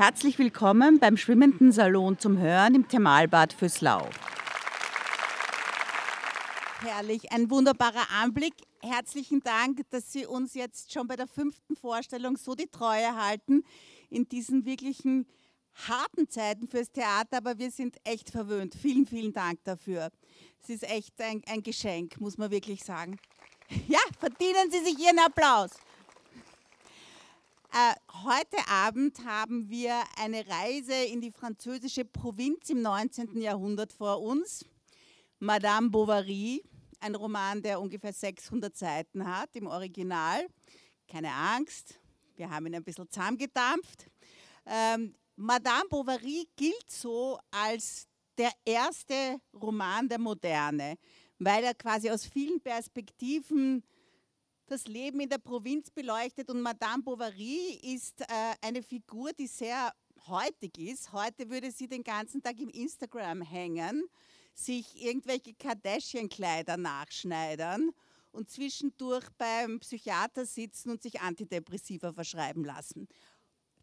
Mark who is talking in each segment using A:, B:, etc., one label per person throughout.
A: Herzlich willkommen beim Schwimmenden Salon zum Hören im Thermalbad Füßlau. Herrlich, ein wunderbarer Anblick. Herzlichen Dank, dass Sie uns jetzt schon bei der fünften Vorstellung so die Treue halten in diesen wirklichen harten Zeiten fürs Theater, aber wir sind echt verwöhnt. Vielen, vielen Dank dafür. Es ist echt ein, ein Geschenk, muss man wirklich sagen. Ja, verdienen Sie sich Ihren Applaus. Äh, heute Abend haben wir eine Reise in die französische Provinz im 19. Jahrhundert vor uns. Madame Bovary, ein Roman, der ungefähr 600 Seiten hat im Original. Keine Angst, wir haben ihn ein bisschen zusammengedampft. Ähm, Madame Bovary gilt so als der erste Roman der Moderne, weil er quasi aus vielen Perspektiven das Leben in der Provinz beleuchtet und Madame Bovary ist äh, eine Figur, die sehr heutig ist. Heute würde sie den ganzen Tag im Instagram hängen, sich irgendwelche Kardashian-Kleider nachschneidern und zwischendurch beim Psychiater sitzen und sich Antidepressiva verschreiben lassen.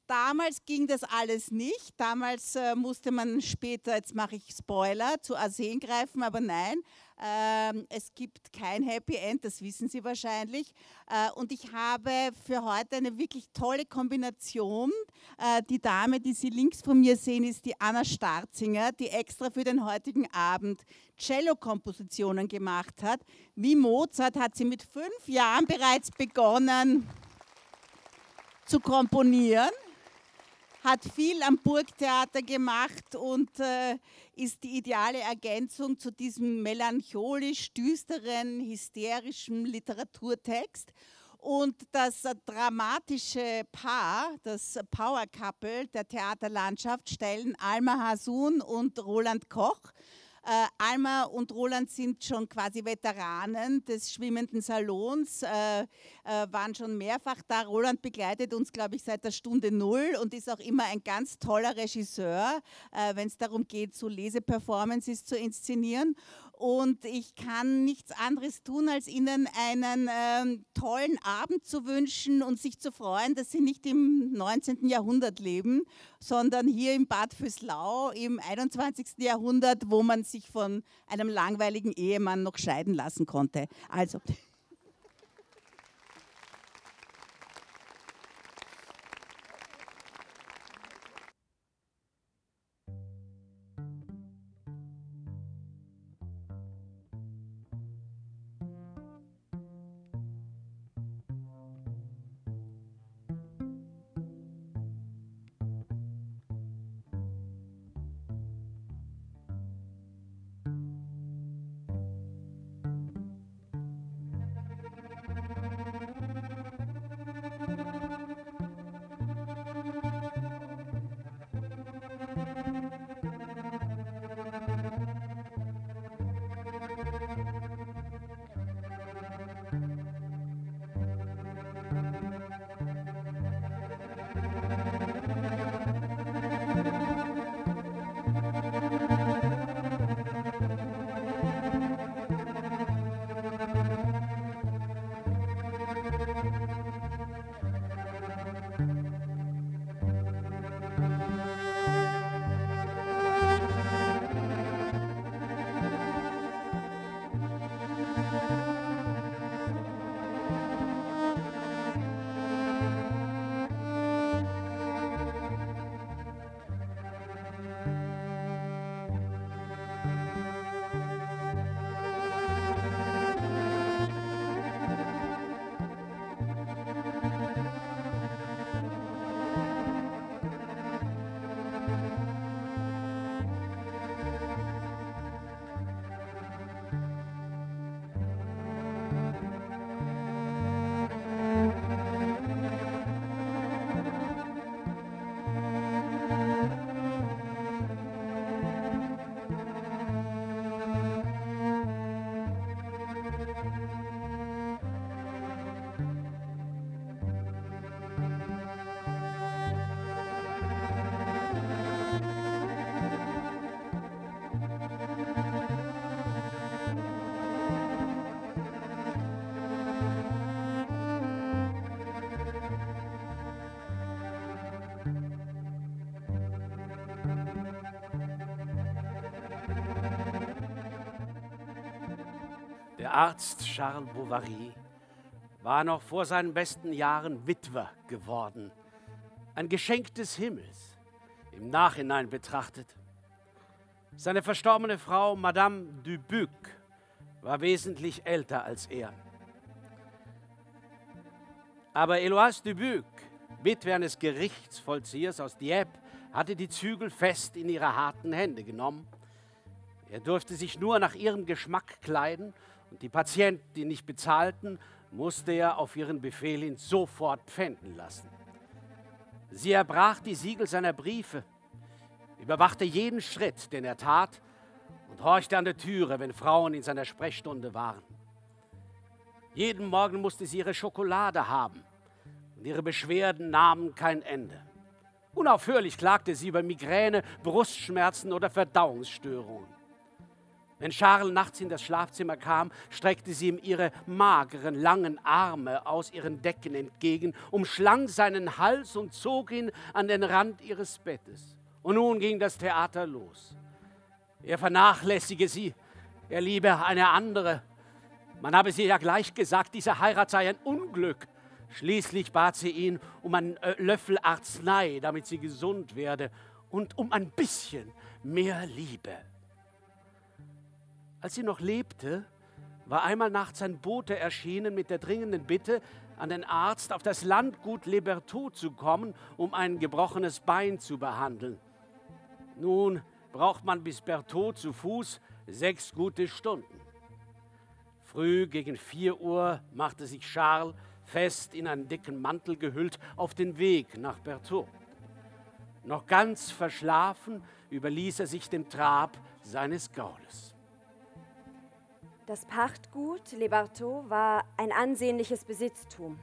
A: Damals ging das alles nicht. Damals äh, musste man später, jetzt mache ich Spoiler, zu Arsen greifen, aber nein, ähm, es gibt kein Happy End, das wissen Sie wahrscheinlich. Äh, und ich habe für heute eine wirklich tolle Kombination. Äh, die Dame, die Sie links von mir sehen, ist die Anna Starzinger, die extra für den heutigen Abend Cello-Kompositionen gemacht hat. Wie Mozart hat sie mit fünf Jahren bereits begonnen zu komponieren hat viel am Burgtheater gemacht und äh, ist die ideale Ergänzung zu diesem melancholisch düsteren, hysterischen Literaturtext. Und das dramatische Paar, das Power Couple der Theaterlandschaft, stellen Alma Hasun und Roland Koch. Äh, Alma und Roland sind schon quasi Veteranen des schwimmenden Salons, äh, äh, waren schon mehrfach da. Roland begleitet uns, glaube ich, seit der Stunde Null und ist auch immer ein ganz toller Regisseur, äh, wenn es darum geht, so Leseperformances zu inszenieren und ich kann nichts anderes tun, als Ihnen einen ähm, tollen Abend zu wünschen und sich zu freuen, dass Sie nicht im 19. Jahrhundert leben, sondern hier im Bad Füßlau im 21. Jahrhundert, wo man sich von einem langweiligen Ehemann noch scheiden lassen konnte. Also.
B: Arzt Charles Bovary war noch vor seinen besten Jahren Witwer geworden. Ein Geschenk des Himmels, im Nachhinein betrachtet. Seine verstorbene Frau, Madame Dubuc, war wesentlich älter als er. Aber Eloise Dubuc, Witwe eines Gerichtsvollziehers aus Dieppe, hatte die Zügel fest in ihre harten Hände genommen. Er durfte sich nur nach ihrem Geschmack kleiden und die Patienten, die nicht bezahlten, musste er auf ihren Befehl hin sofort pfänden lassen. Sie erbrach die Siegel seiner Briefe, überwachte jeden Schritt, den er tat und horchte an der Türe, wenn Frauen in seiner Sprechstunde waren. Jeden Morgen musste sie ihre Schokolade haben und ihre Beschwerden nahmen kein Ende. Unaufhörlich klagte sie über Migräne, Brustschmerzen oder Verdauungsstörungen. Wenn Charles nachts in das Schlafzimmer kam, streckte sie ihm ihre mageren, langen Arme aus ihren Decken entgegen, umschlang seinen Hals und zog ihn an den Rand ihres Bettes. Und nun ging das Theater los. Er vernachlässige sie, er liebe eine andere. Man habe sie ja gleich gesagt, diese Heirat sei ein Unglück. Schließlich bat sie ihn um einen äh, Löffel Arznei, damit sie gesund werde, und um ein bisschen mehr Liebe. Als sie noch lebte, war einmal nachts ein Bote erschienen mit der dringenden Bitte, an den Arzt auf das Landgut Libertot zu kommen, um ein gebrochenes Bein zu behandeln. Nun braucht man bis Berthaud zu Fuß sechs gute Stunden. Früh gegen vier Uhr machte sich Charles, fest in einen dicken Mantel gehüllt, auf den Weg nach Berthaud. Noch ganz verschlafen überließ er sich dem Trab seines Gaules.
C: Das Pachtgut Le Barteau war ein ansehnliches Besitztum.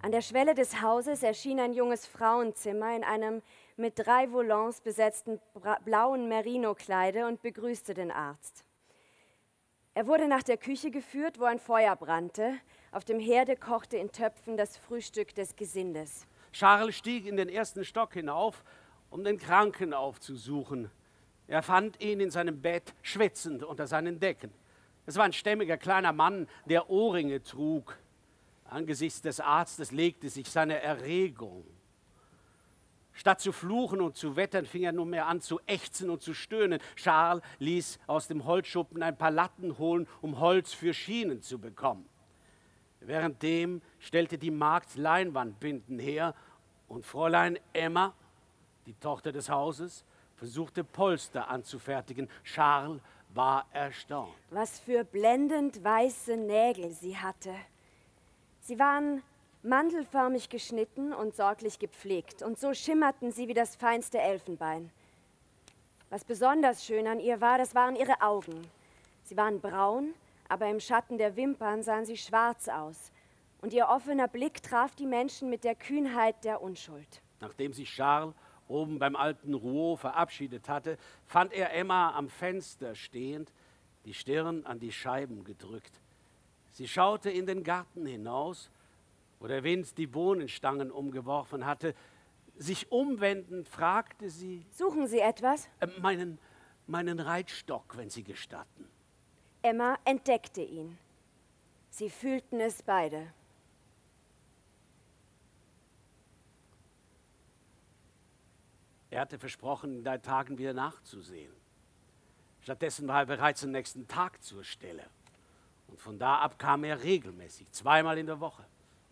C: An der Schwelle des Hauses erschien ein junges Frauenzimmer in einem mit drei Volants besetzten blauen Merino-Kleide und begrüßte den Arzt. Er wurde nach der Küche geführt, wo ein Feuer brannte. Auf dem Herde kochte in Töpfen das Frühstück des Gesindes.
B: Charles stieg in den ersten Stock hinauf, um den Kranken aufzusuchen. Er fand ihn in seinem Bett schwitzend unter seinen Decken. Es war ein stämmiger kleiner Mann, der Ohrringe trug. Angesichts des Arztes legte sich seine Erregung. Statt zu fluchen und zu wettern, fing er nunmehr an zu ächzen und zu stöhnen. Charles ließ aus dem Holzschuppen ein paar Latten holen, um Holz für Schienen zu bekommen. Währenddem stellte die Magd Leinwandbinden her und Fräulein Emma, die Tochter des Hauses, versuchte Polster anzufertigen. Charles war erstaunt.
C: Was für blendend weiße Nägel sie hatte. Sie waren mandelförmig geschnitten und sorglich gepflegt, und so schimmerten sie wie das feinste Elfenbein. Was besonders schön an ihr war, das waren ihre Augen. Sie waren braun, aber im Schatten der Wimpern sahen sie schwarz aus, und ihr offener Blick traf die Menschen mit der Kühnheit der Unschuld.
B: Nachdem sich Charles oben beim alten Rouault verabschiedet hatte, fand er Emma am Fenster stehend, die Stirn an die Scheiben gedrückt. Sie schaute in den Garten hinaus, wo der Wind die Bohnenstangen umgeworfen hatte. Sich umwendend fragte sie:
C: Suchen Sie etwas?
B: Äh, meinen, meinen Reitstock, wenn Sie gestatten.
C: Emma entdeckte ihn. Sie fühlten es beide.
B: Er hatte versprochen, in drei Tagen wieder nachzusehen. Stattdessen war er bereits am nächsten Tag zur Stelle. Und von da ab kam er regelmäßig, zweimal in der Woche.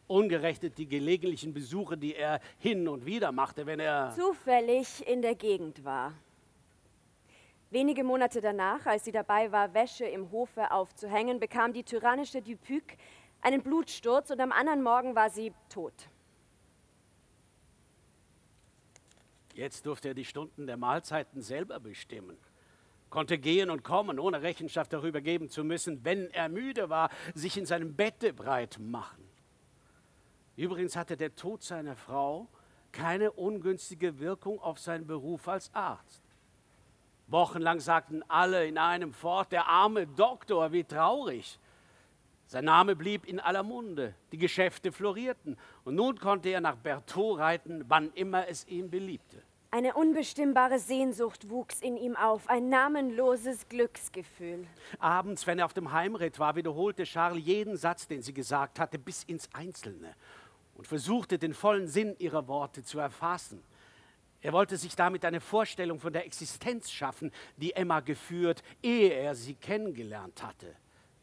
B: Ungerechnet die gelegentlichen Besuche, die er hin und wieder machte, wenn er
C: zufällig in der Gegend war. Wenige Monate danach, als sie dabei war, Wäsche im Hofe aufzuhängen, bekam die tyrannische Dupuc einen Blutsturz und am anderen Morgen war sie tot.
B: Jetzt durfte er die Stunden der Mahlzeiten selber bestimmen, konnte gehen und kommen, ohne Rechenschaft darüber geben zu müssen, wenn er müde war, sich in seinem Bette breit machen. Übrigens hatte der Tod seiner Frau keine ungünstige Wirkung auf seinen Beruf als Arzt. Wochenlang sagten alle in einem fort, der arme Doktor, wie traurig. Sein Name blieb in aller Munde, die Geschäfte florierten und nun konnte er nach Berthaud reiten, wann immer es ihm beliebte.
C: Eine unbestimmbare Sehnsucht wuchs in ihm auf, ein namenloses Glücksgefühl.
B: Abends, wenn er auf dem Heimritt war, wiederholte Charles jeden Satz, den sie gesagt hatte, bis ins Einzelne und versuchte den vollen Sinn ihrer Worte zu erfassen. Er wollte sich damit eine Vorstellung von der Existenz schaffen, die Emma geführt, ehe er sie kennengelernt hatte.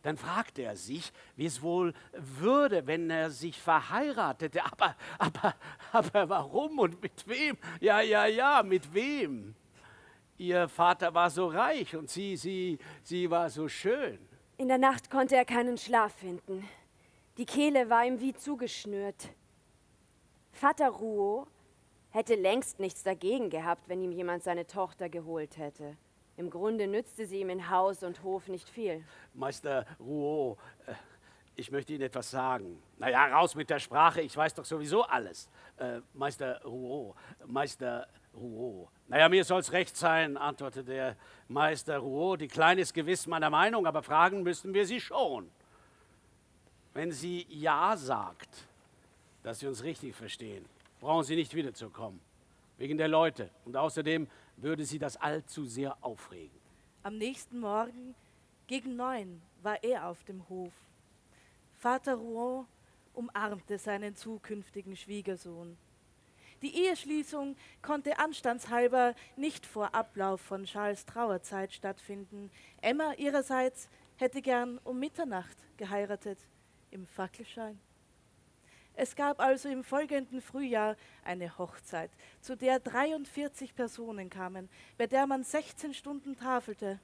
B: Dann fragte er sich, wie es wohl würde, wenn er sich verheiratete. Aber, aber, aber warum und mit wem? Ja, ja, ja, mit wem? Ihr Vater war so reich und sie, sie, sie war so schön.
C: In der Nacht konnte er keinen Schlaf finden. Die Kehle war ihm wie zugeschnürt. Vater Rouault hätte längst nichts dagegen gehabt, wenn ihm jemand seine Tochter geholt hätte. Im Grunde nützte sie ihm in Haus und Hof nicht viel.
B: Meister Rouault, äh, ich möchte Ihnen etwas sagen. Naja, raus mit der Sprache, ich weiß doch sowieso alles. Äh, Meister Rouault, Meister Rouault. Naja, mir soll's recht sein, antwortete der Meister Rouault. Die Kleine ist gewiss meiner Meinung, aber fragen müssen wir sie schon. Wenn sie Ja sagt, dass Sie uns richtig verstehen, brauchen Sie nicht wiederzukommen. Wegen der Leute. Und außerdem würde Sie das allzu sehr aufregen.
D: Am nächsten Morgen gegen neun war er auf dem Hof. Vater Rouen umarmte seinen zukünftigen Schwiegersohn. Die Eheschließung konnte anstandshalber nicht vor Ablauf von Charles Trauerzeit stattfinden. Emma ihrerseits hätte gern um Mitternacht geheiratet, im Fackelschein. Es gab also im folgenden Frühjahr eine Hochzeit, zu der 43 Personen kamen, bei der man 16 Stunden tafelte.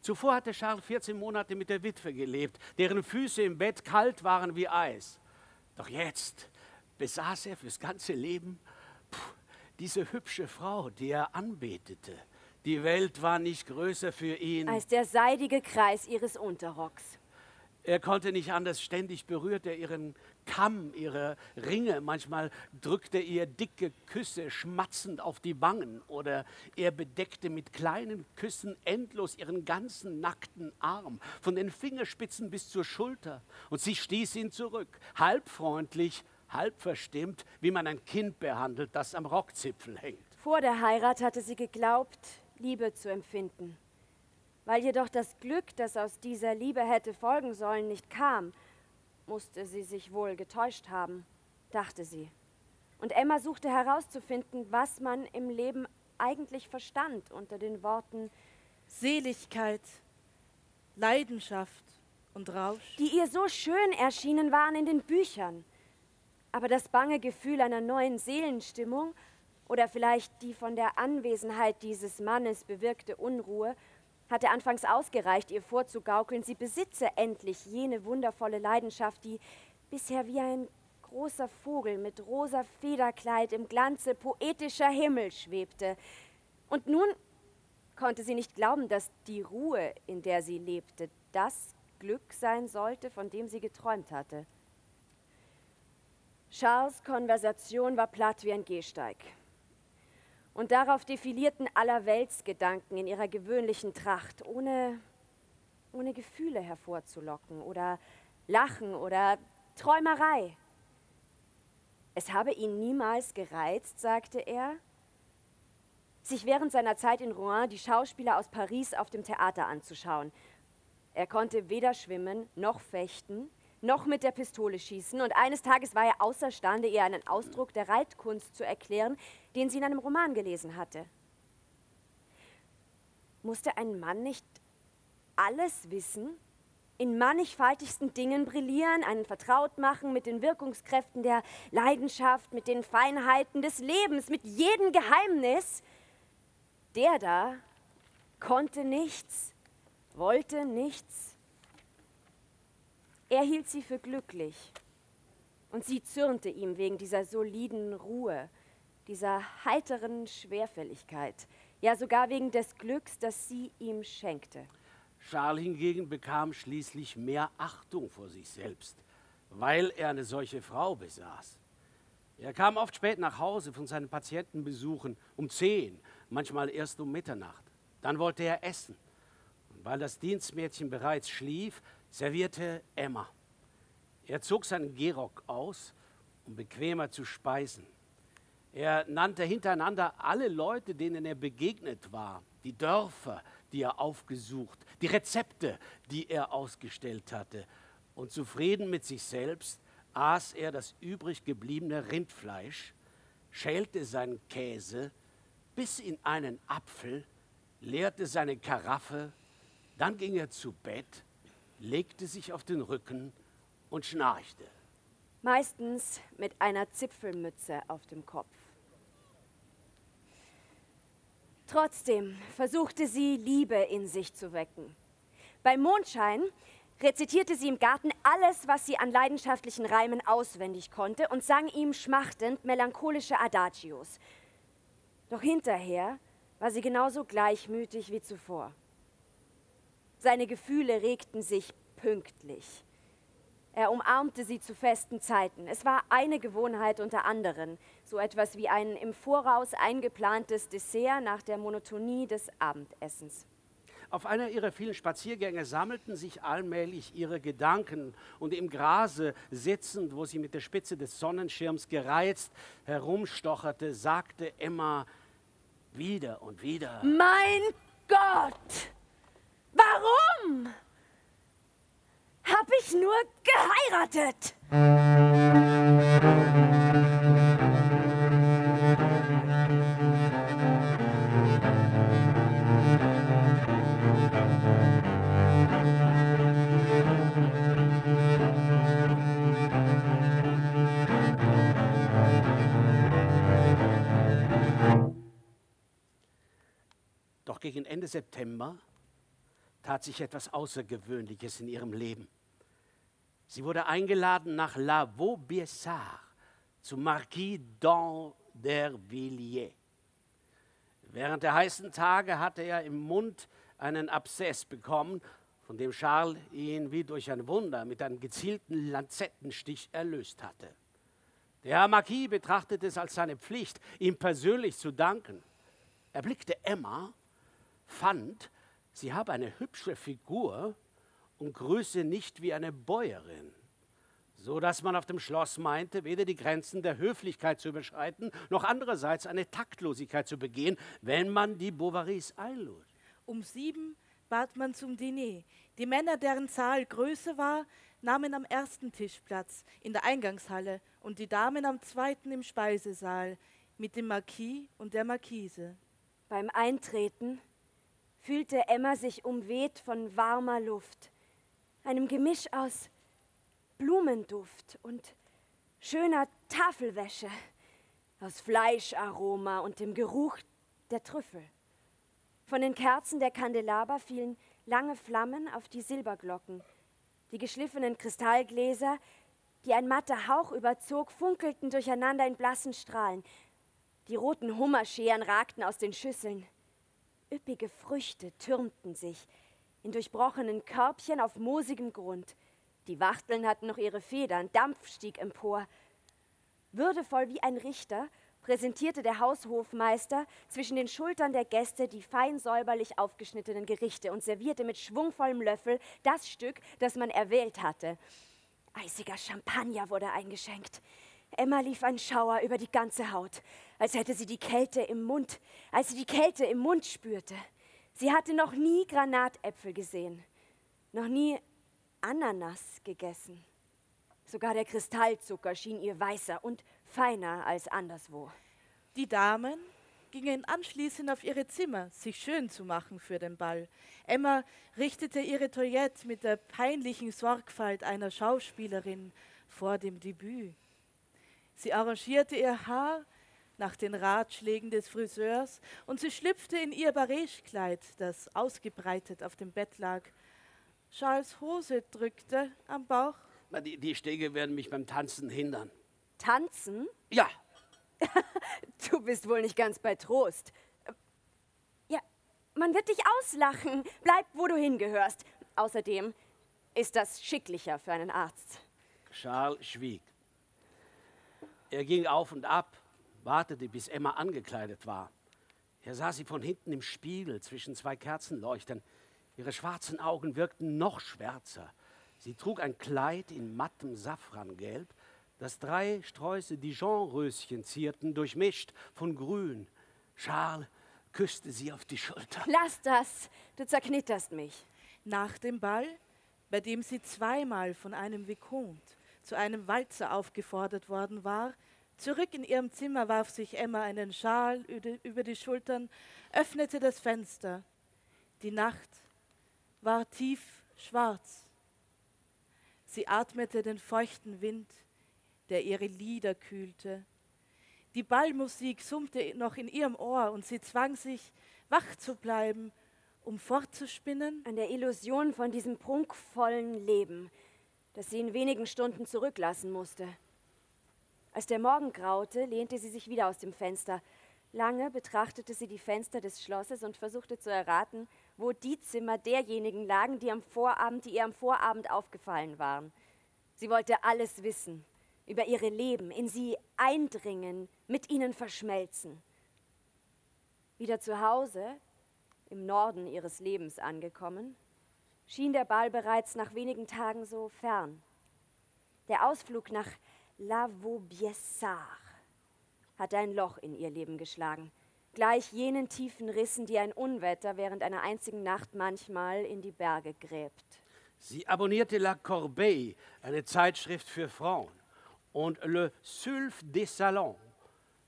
B: Zuvor hatte Charles 14 Monate mit der Witwe gelebt, deren Füße im Bett kalt waren wie Eis. Doch jetzt besaß er fürs ganze Leben puh, diese hübsche Frau, die er anbetete. Die Welt war nicht größer für ihn
C: als der seidige Kreis ihres Unterrocks.
B: Er konnte nicht anders, ständig berührte er ihren Kamm, ihre Ringe, manchmal drückte er ihr dicke Küsse schmatzend auf die Wangen oder er bedeckte mit kleinen Küssen endlos ihren ganzen nackten Arm, von den Fingerspitzen bis zur Schulter. Und sie stieß ihn zurück, halb freundlich, halb verstimmt, wie man ein Kind behandelt, das am Rockzipfel hängt.
C: Vor der Heirat hatte sie geglaubt, Liebe zu empfinden. Weil jedoch das Glück, das aus dieser Liebe hätte folgen sollen, nicht kam, musste sie sich wohl getäuscht haben, dachte sie. Und Emma suchte herauszufinden, was man im Leben eigentlich verstand unter den Worten
D: Seligkeit, Leidenschaft und Rausch,
C: die ihr so schön erschienen waren in den Büchern. Aber das bange Gefühl einer neuen Seelenstimmung oder vielleicht die von der Anwesenheit dieses Mannes bewirkte Unruhe hatte anfangs ausgereicht, ihr vorzugaukeln, sie besitze endlich jene wundervolle Leidenschaft, die bisher wie ein großer Vogel mit rosa Federkleid im Glanze poetischer Himmel schwebte. Und nun konnte sie nicht glauben, dass die Ruhe, in der sie lebte, das Glück sein sollte, von dem sie geträumt hatte. Charles Konversation war platt wie ein Gehsteig. Und darauf defilierten Allerweltsgedanken in ihrer gewöhnlichen Tracht, ohne, ohne Gefühle hervorzulocken oder Lachen oder Träumerei. Es habe ihn niemals gereizt, sagte er, sich während seiner Zeit in Rouen die Schauspieler aus Paris auf dem Theater anzuschauen. Er konnte weder schwimmen noch fechten, noch mit der Pistole schießen, und eines Tages war er außerstande, ihr einen Ausdruck der Reitkunst zu erklären, den sie in einem Roman gelesen hatte. Musste ein Mann nicht alles wissen, in mannigfaltigsten Dingen brillieren, einen vertraut machen mit den Wirkungskräften der Leidenschaft, mit den Feinheiten des Lebens, mit jedem Geheimnis? Der da konnte nichts, wollte nichts, er hielt sie für glücklich und sie zürnte ihm wegen dieser soliden Ruhe, dieser heiteren Schwerfälligkeit, ja sogar wegen des Glücks, das sie ihm schenkte.
B: Charles hingegen bekam schließlich mehr Achtung vor sich selbst, weil er eine solche Frau besaß. Er kam oft spät nach Hause von seinen Patientenbesuchen um zehn, manchmal erst um Mitternacht. Dann wollte er essen. Und weil das Dienstmädchen bereits schlief, servierte Emma. Er zog seinen Gehrock aus, um bequemer zu speisen. Er nannte hintereinander alle Leute, denen er begegnet war, die Dörfer, die er aufgesucht, die Rezepte, die er ausgestellt hatte. Und zufrieden mit sich selbst aß er das übrig gebliebene Rindfleisch, schälte seinen Käse, biss in einen Apfel, leerte seine Karaffe, dann ging er zu Bett, legte sich auf den Rücken und schnarchte.
C: Meistens mit einer Zipfelmütze auf dem Kopf. Trotzdem versuchte sie, Liebe in sich zu wecken. Bei Mondschein rezitierte sie im Garten alles, was sie an leidenschaftlichen Reimen auswendig konnte und sang ihm schmachtend melancholische Adagios. Doch hinterher war sie genauso gleichmütig wie zuvor. Seine Gefühle regten sich pünktlich. Er umarmte sie zu festen Zeiten. Es war eine Gewohnheit unter anderen, so etwas wie ein im Voraus eingeplantes Dessert nach der Monotonie des Abendessens.
B: Auf einer ihrer vielen Spaziergänge sammelten sich allmählich ihre Gedanken und im Grase sitzend, wo sie mit der Spitze des Sonnenschirms gereizt herumstocherte, sagte Emma wieder und wieder:
C: Mein Gott! Warum? Hab ich nur geheiratet?
B: Doch gegen Ende September tat sich etwas Außergewöhnliches in ihrem Leben. Sie wurde eingeladen nach La Vaubyessard zu Marquis d'Andervilliers. Während der heißen Tage hatte er im Mund einen Abszess bekommen, von dem Charles ihn wie durch ein Wunder mit einem gezielten Lanzettenstich erlöst hatte. Der Herr Marquis betrachtete es als seine Pflicht, ihm persönlich zu danken. Er blickte Emma, fand, sie habe eine hübsche Figur und grüße nicht wie eine Bäuerin, so dass man auf dem Schloss meinte, weder die Grenzen der Höflichkeit zu überschreiten, noch andererseits eine Taktlosigkeit zu begehen, wenn man die Bovarys einlud.
D: Um sieben bat man zum Diner. Die Männer, deren Zahl größer war, nahmen am ersten Tisch Platz in der Eingangshalle und die Damen am zweiten im Speisesaal mit dem Marquis und der Marquise.
C: Beim Eintreten fühlte Emma sich umweht von warmer Luft, einem Gemisch aus Blumenduft und schöner Tafelwäsche, aus Fleischaroma und dem Geruch der Trüffel. Von den Kerzen der Kandelaber fielen lange Flammen auf die Silberglocken. Die geschliffenen Kristallgläser, die ein matter Hauch überzog, funkelten durcheinander in blassen Strahlen. Die roten Hummerscheren ragten aus den Schüsseln. Üppige Früchte türmten sich in durchbrochenen Körbchen auf moosigem Grund. Die Wachteln hatten noch ihre Federn, Dampf stieg empor. Würdevoll wie ein Richter präsentierte der Haushofmeister zwischen den Schultern der Gäste die fein säuberlich aufgeschnittenen Gerichte und servierte mit schwungvollem Löffel das Stück, das man erwählt hatte. Eisiger Champagner wurde eingeschenkt. Emma lief ein Schauer über die ganze Haut, als hätte sie die Kälte im Mund, als sie die Kälte im Mund spürte. Sie hatte noch nie Granatäpfel gesehen, noch nie Ananas gegessen. Sogar der Kristallzucker schien ihr weißer und feiner als anderswo.
D: Die Damen gingen anschließend auf ihre Zimmer, sich schön zu machen für den Ball. Emma richtete ihre Toilette mit der peinlichen Sorgfalt einer Schauspielerin vor dem Debüt. Sie arrangierte ihr Haar nach den Ratschlägen des Friseurs und sie schlüpfte in ihr Barègekleid, das ausgebreitet auf dem Bett lag. Charles Hose drückte am Bauch.
B: Die, die Stege werden mich beim Tanzen hindern.
C: Tanzen?
B: Ja,
C: Du bist wohl nicht ganz bei Trost. Ja, man wird dich auslachen. Bleib, wo du hingehörst. Außerdem ist das schicklicher für einen Arzt.
B: Charles schwieg. Er ging auf und ab, wartete, bis Emma angekleidet war. Er sah sie von hinten im Spiegel zwischen zwei Kerzenleuchtern. Ihre schwarzen Augen wirkten noch schwärzer. Sie trug ein Kleid in mattem Safrangelb, das drei Sträuße Dijon-Röschen zierten, durchmischt von Grün. Charles küsste sie auf die Schulter.
C: Lass das, du zerknitterst mich.
D: Nach dem Ball, bei dem sie zweimal von einem Vicomte zu einem Walzer aufgefordert worden war, zurück in ihrem Zimmer warf sich Emma einen Schal über die Schultern, öffnete das Fenster. Die Nacht war tief schwarz. Sie atmete den feuchten Wind, der ihre Lieder kühlte. Die Ballmusik summte noch in ihrem Ohr und sie zwang sich, wach zu bleiben, um fortzuspinnen.
C: An der Illusion von diesem prunkvollen Leben, das sie in wenigen Stunden zurücklassen musste. Als der Morgen graute, lehnte sie sich wieder aus dem Fenster. Lange betrachtete sie die Fenster des Schlosses und versuchte zu erraten, wo die Zimmer derjenigen lagen, die, am Vorabend, die ihr am Vorabend aufgefallen waren. Sie wollte alles wissen über ihre Leben, in sie eindringen, mit ihnen verschmelzen. Wieder zu Hause, im Norden ihres Lebens angekommen, schien der Ball bereits nach wenigen Tagen so fern. Der Ausflug nach La Vaubyessard hatte ein Loch in ihr Leben geschlagen, gleich jenen tiefen Rissen, die ein Unwetter während einer einzigen Nacht manchmal in die Berge gräbt.
B: Sie abonnierte La Corbeille, eine Zeitschrift für Frauen, und Le Sylph des Salons.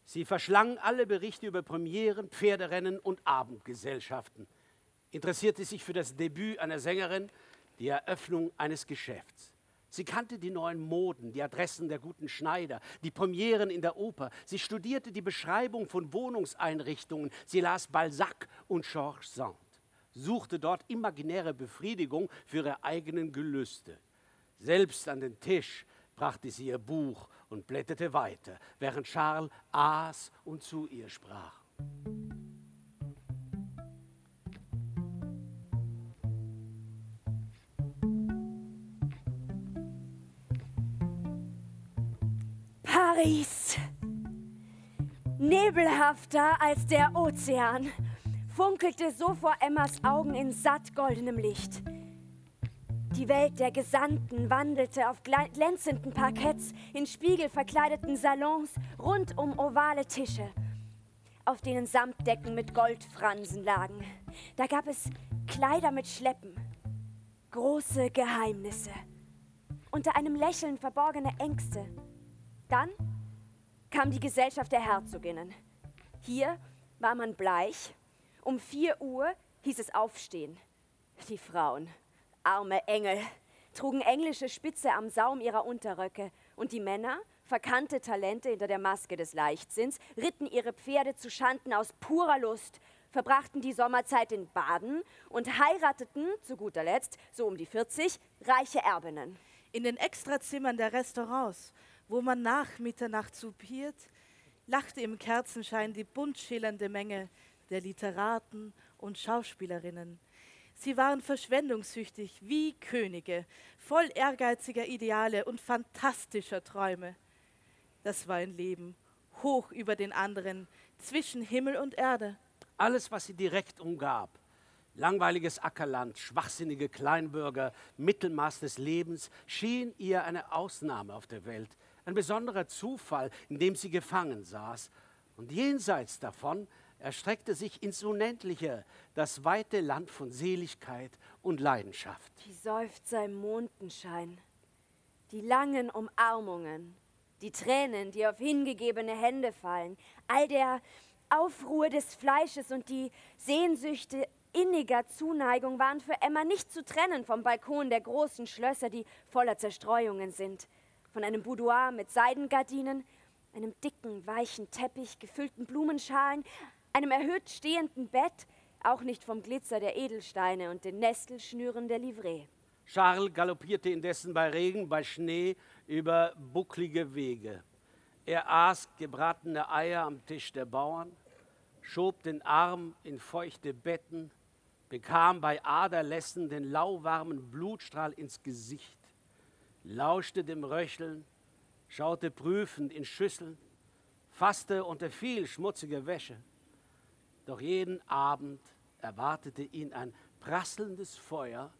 B: Sie verschlang alle Berichte über Premieren, Pferderennen und Abendgesellschaften, interessierte sich für das Debüt einer Sängerin, die Eröffnung eines Geschäfts. Sie kannte die neuen Moden, die Adressen der guten Schneider, die Premieren in der Oper. Sie studierte die Beschreibung von Wohnungseinrichtungen. Sie las Balzac und Georges Sand, suchte dort imaginäre Befriedigung für ihre eigenen Gelüste. Selbst an den Tisch brachte sie ihr Buch und blätterte weiter, während Charles aß und zu ihr sprach.
C: Paris. Nebelhafter als der Ozean funkelte so vor Emmas Augen in satt goldenem Licht. Die Welt der Gesandten wandelte auf glänzenden Parketts, in spiegelverkleideten Salons, rund um ovale Tische, auf denen Samtdecken mit Goldfransen lagen. Da gab es Kleider mit Schleppen, große Geheimnisse, unter einem Lächeln verborgene Ängste. Dann kam die Gesellschaft der Herzoginnen. Hier war man bleich. Um vier Uhr hieß es aufstehen. Die Frauen, arme Engel, trugen englische Spitze am Saum ihrer Unterröcke und die Männer, verkannte Talente hinter der Maske des Leichtsinns, ritten ihre Pferde zu Schanden aus purer Lust, verbrachten die Sommerzeit in Baden und heirateten, zu guter Letzt, so um die 40, reiche Erbinnen.
D: In den Extrazimmern der Restaurants wo man nach Mitternacht soupiert, lachte im Kerzenschein die bunt schillernde Menge der Literaten und Schauspielerinnen. Sie waren verschwendungssüchtig wie Könige, voll ehrgeiziger Ideale und fantastischer Träume. Das war ein Leben, hoch über den anderen, zwischen Himmel und Erde.
B: Alles, was sie direkt umgab, langweiliges Ackerland, schwachsinnige Kleinbürger, Mittelmaß des Lebens, schien ihr eine Ausnahme auf der Welt, ein besonderer Zufall, in dem sie gefangen saß. Und jenseits davon erstreckte sich ins Unendliche das weite Land von Seligkeit und Leidenschaft.
C: Die Seufzer im Mondenschein, die langen Umarmungen, die Tränen, die auf hingegebene Hände fallen, all der Aufruhr des Fleisches und die Sehnsüchte inniger Zuneigung waren für Emma nicht zu trennen vom Balkon der großen Schlösser, die voller Zerstreuungen sind von einem Boudoir mit Seidengardinen, einem dicken, weichen Teppich, gefüllten Blumenschalen, einem erhöht stehenden Bett, auch nicht vom Glitzer der Edelsteine und den Nestelschnüren der Livree.
B: Charles galoppierte indessen bei Regen, bei Schnee über bucklige Wege. Er aß gebratene Eier am Tisch der Bauern, schob den Arm in feuchte Betten, bekam bei Aderlässen den lauwarmen Blutstrahl ins Gesicht lauschte dem Röcheln, schaute prüfend in Schüsseln, fasste unter viel schmutziger Wäsche. Doch jeden Abend erwartete ihn ein prasselndes Feuer,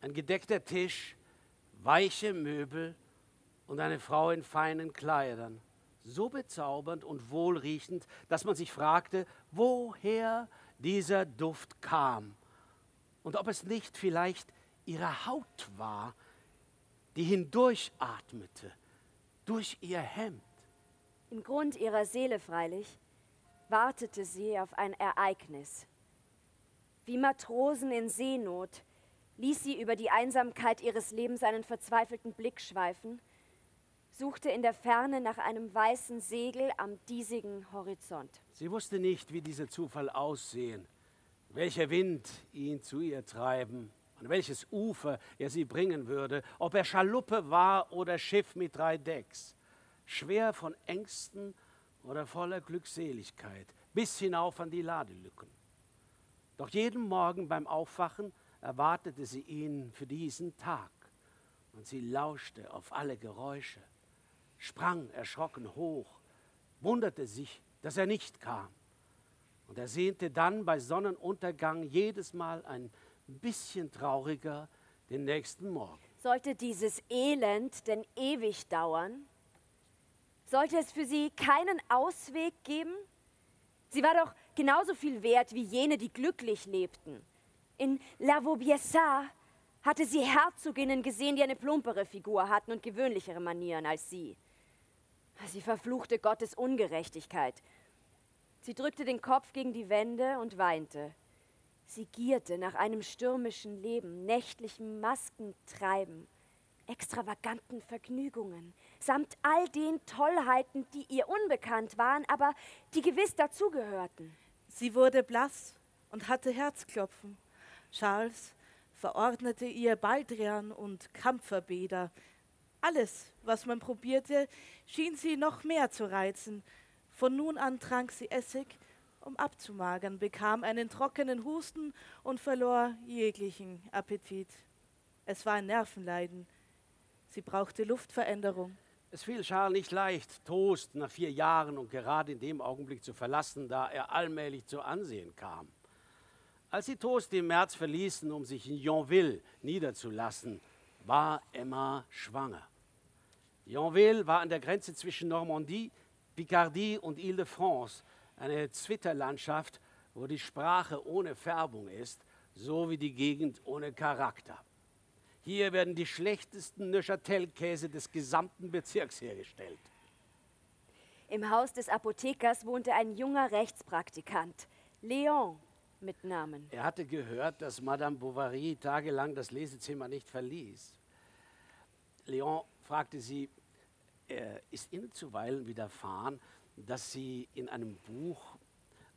B: ein gedeckter Tisch, weiche Möbel und eine Frau in feinen Kleidern, so bezaubernd und wohlriechend, dass man sich fragte, woher dieser Duft kam und ob es nicht vielleicht ihre Haut war, die hindurchatmete durch ihr Hemd.
C: Im Grund ihrer Seele freilich wartete sie auf ein Ereignis. Wie Matrosen in Seenot ließ sie über die Einsamkeit ihres Lebens einen verzweifelten Blick schweifen, suchte in der Ferne nach einem weißen Segel am diesigen Horizont.
B: Sie wusste nicht, wie dieser Zufall aussehen, welcher Wind ihn zu ihr treiben, an welches Ufer er sie bringen würde, ob er Schaluppe war oder Schiff mit drei Decks, schwer von Ängsten oder voller Glückseligkeit, bis hinauf an die Ladelücken. Doch jeden Morgen beim Aufwachen erwartete sie ihn für diesen Tag. Und sie lauschte auf alle Geräusche, sprang erschrocken hoch, wunderte sich, dass er nicht kam. Und ersehnte dann bei Sonnenuntergang jedes Mal ein bisschen trauriger den nächsten Morgen.
C: Sollte dieses Elend denn ewig dauern? Sollte es für sie keinen Ausweg geben? Sie war doch genauso viel wert wie jene, die glücklich lebten. In La Vaubyessard hatte sie Herzoginnen gesehen, die eine plumpere Figur hatten und gewöhnlichere Manieren als sie. Sie verfluchte Gottes Ungerechtigkeit. Sie drückte den Kopf gegen die Wände und weinte. Sie gierte nach einem stürmischen Leben, nächtlichem Maskentreiben extravaganten Vergnügungen, samt all den Tollheiten, die ihr unbekannt waren, aber die gewiss dazugehörten.
D: Sie wurde blass und hatte Herzklopfen. Charles verordnete ihr Baldrian und Kampferbäder. Alles, was man probierte, schien sie noch mehr zu reizen. Von nun an trank sie Essig, um abzumagern, bekam einen trockenen Husten und verlor jeglichen Appetit. Es war ein Nervenleiden. Sie brauchte Luftveränderung.
B: Es fiel Charles nicht leicht, Toast nach vier Jahren und gerade in dem Augenblick zu verlassen, da er allmählich zu Ansehen kam. Als sie Toast im März verließen, um sich in Yonville niederzulassen, war Emma schwanger. Yonville war an der Grenze zwischen Normandie, Picardie und Ile-de-France, eine Zwitterlandschaft, wo die Sprache ohne Färbung ist, so wie die Gegend ohne Charakter. Hier werden die schlechtesten Neuchâtel-Käse des gesamten Bezirks hergestellt.
C: Im Haus des Apothekers wohnte ein junger Rechtspraktikant, Léon mit Namen.
B: Er hatte gehört, dass Madame Bovary tagelang das Lesezimmer nicht verließ. Léon fragte sie, ist Ihnen zuweilen widerfahren, dass Sie in einem Buch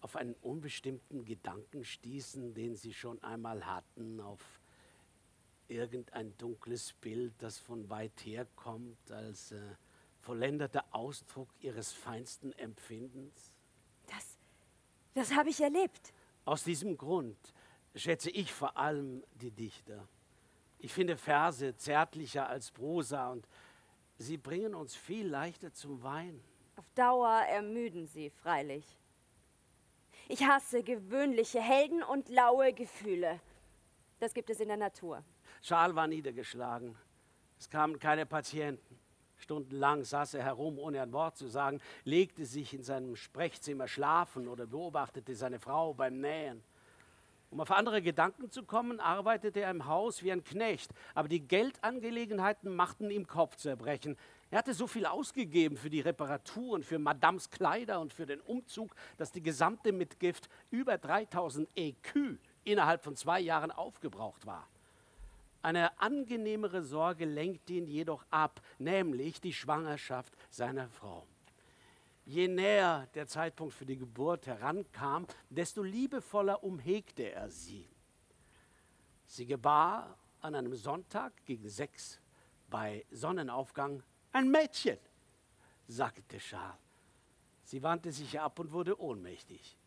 B: auf einen unbestimmten Gedanken stießen, den Sie schon einmal hatten, auf irgendein dunkles Bild, das von weit her kommt, als äh, vollendeter Ausdruck ihres feinsten Empfindens?
C: Das, das habe ich erlebt.
B: Aus diesem Grund schätze ich vor allem die Dichter. Ich finde Verse zärtlicher als Prosa und sie bringen uns viel leichter zum Weinen.
C: Auf Dauer ermüden sie freilich. Ich hasse gewöhnliche Helden und laue Gefühle. Das gibt es in der Natur.
B: Charles war niedergeschlagen. Es kamen keine Patienten. Stundenlang saß er herum, ohne ein Wort zu sagen, legte sich in seinem Sprechzimmer schlafen oder beobachtete seine Frau beim Nähen. Um auf andere Gedanken zu kommen, arbeitete er im Haus wie ein Knecht, aber die Geldangelegenheiten machten ihm Kopfzerbrechen. Er hatte so viel ausgegeben für die Reparaturen, für Madames Kleider und für den Umzug, dass die gesamte Mitgift über 3000 EQ innerhalb von zwei Jahren aufgebraucht war. Eine angenehmere Sorge lenkte ihn jedoch ab, nämlich die Schwangerschaft seiner Frau. Je näher der Zeitpunkt für die Geburt herankam, desto liebevoller umhegte er sie. Sie gebar an einem Sonntag gegen sechs bei Sonnenaufgang ein Mädchen, sagte Charles. Sie wandte sich ab und wurde ohnmächtig.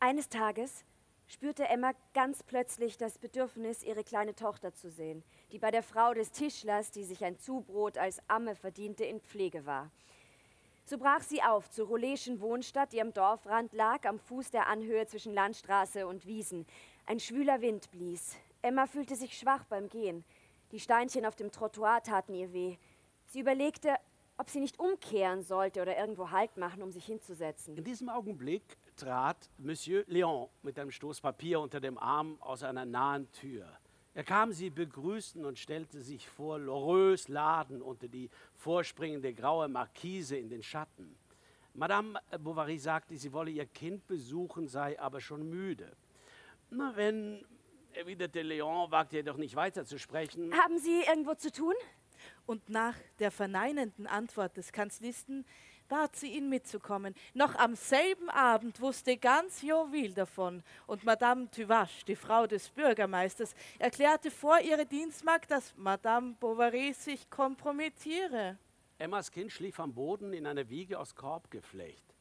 C: Eines Tages spürte Emma ganz plötzlich das Bedürfnis, ihre kleine Tochter zu sehen, die bei der Frau des Tischlers, die sich ein Zubrot als Amme verdiente, in Pflege war. So brach sie auf zur Roleschen Wohnstadt, die am Dorfrand lag, am Fuß der Anhöhe zwischen Landstraße und Wiesen. Ein schwüler Wind blies. Emma fühlte sich schwach beim Gehen. Die Steinchen auf dem Trottoir taten ihr weh. Sie überlegte, ob sie nicht umkehren sollte oder irgendwo Halt machen, um sich hinzusetzen.
B: In diesem Augenblick trat Monsieur Léon mit einem Stoß Papier unter dem Arm aus einer nahen Tür. Er kam sie begrüßen und stellte sich vor Loreux Laden unter die vorspringende graue Markise in den Schatten. Madame Bovary sagte, sie wolle ihr Kind besuchen, sei aber schon müde. Na, wenn, erwiderte Léon, wagte er doch nicht weiter zu sprechen.
C: Haben Sie irgendwo zu tun?
D: Und nach der verneinenden Antwort des Kanzlisten bat sie ihn mitzukommen. Noch am selben Abend wusste ganz Joville davon und Madame Tuvache, die Frau des Bürgermeisters, erklärte vor ihrer Dienstmagd, dass Madame Bovary sich kompromittiere.
B: Emmas Kind schlief am Boden in einer Wiege aus Korbgeflecht.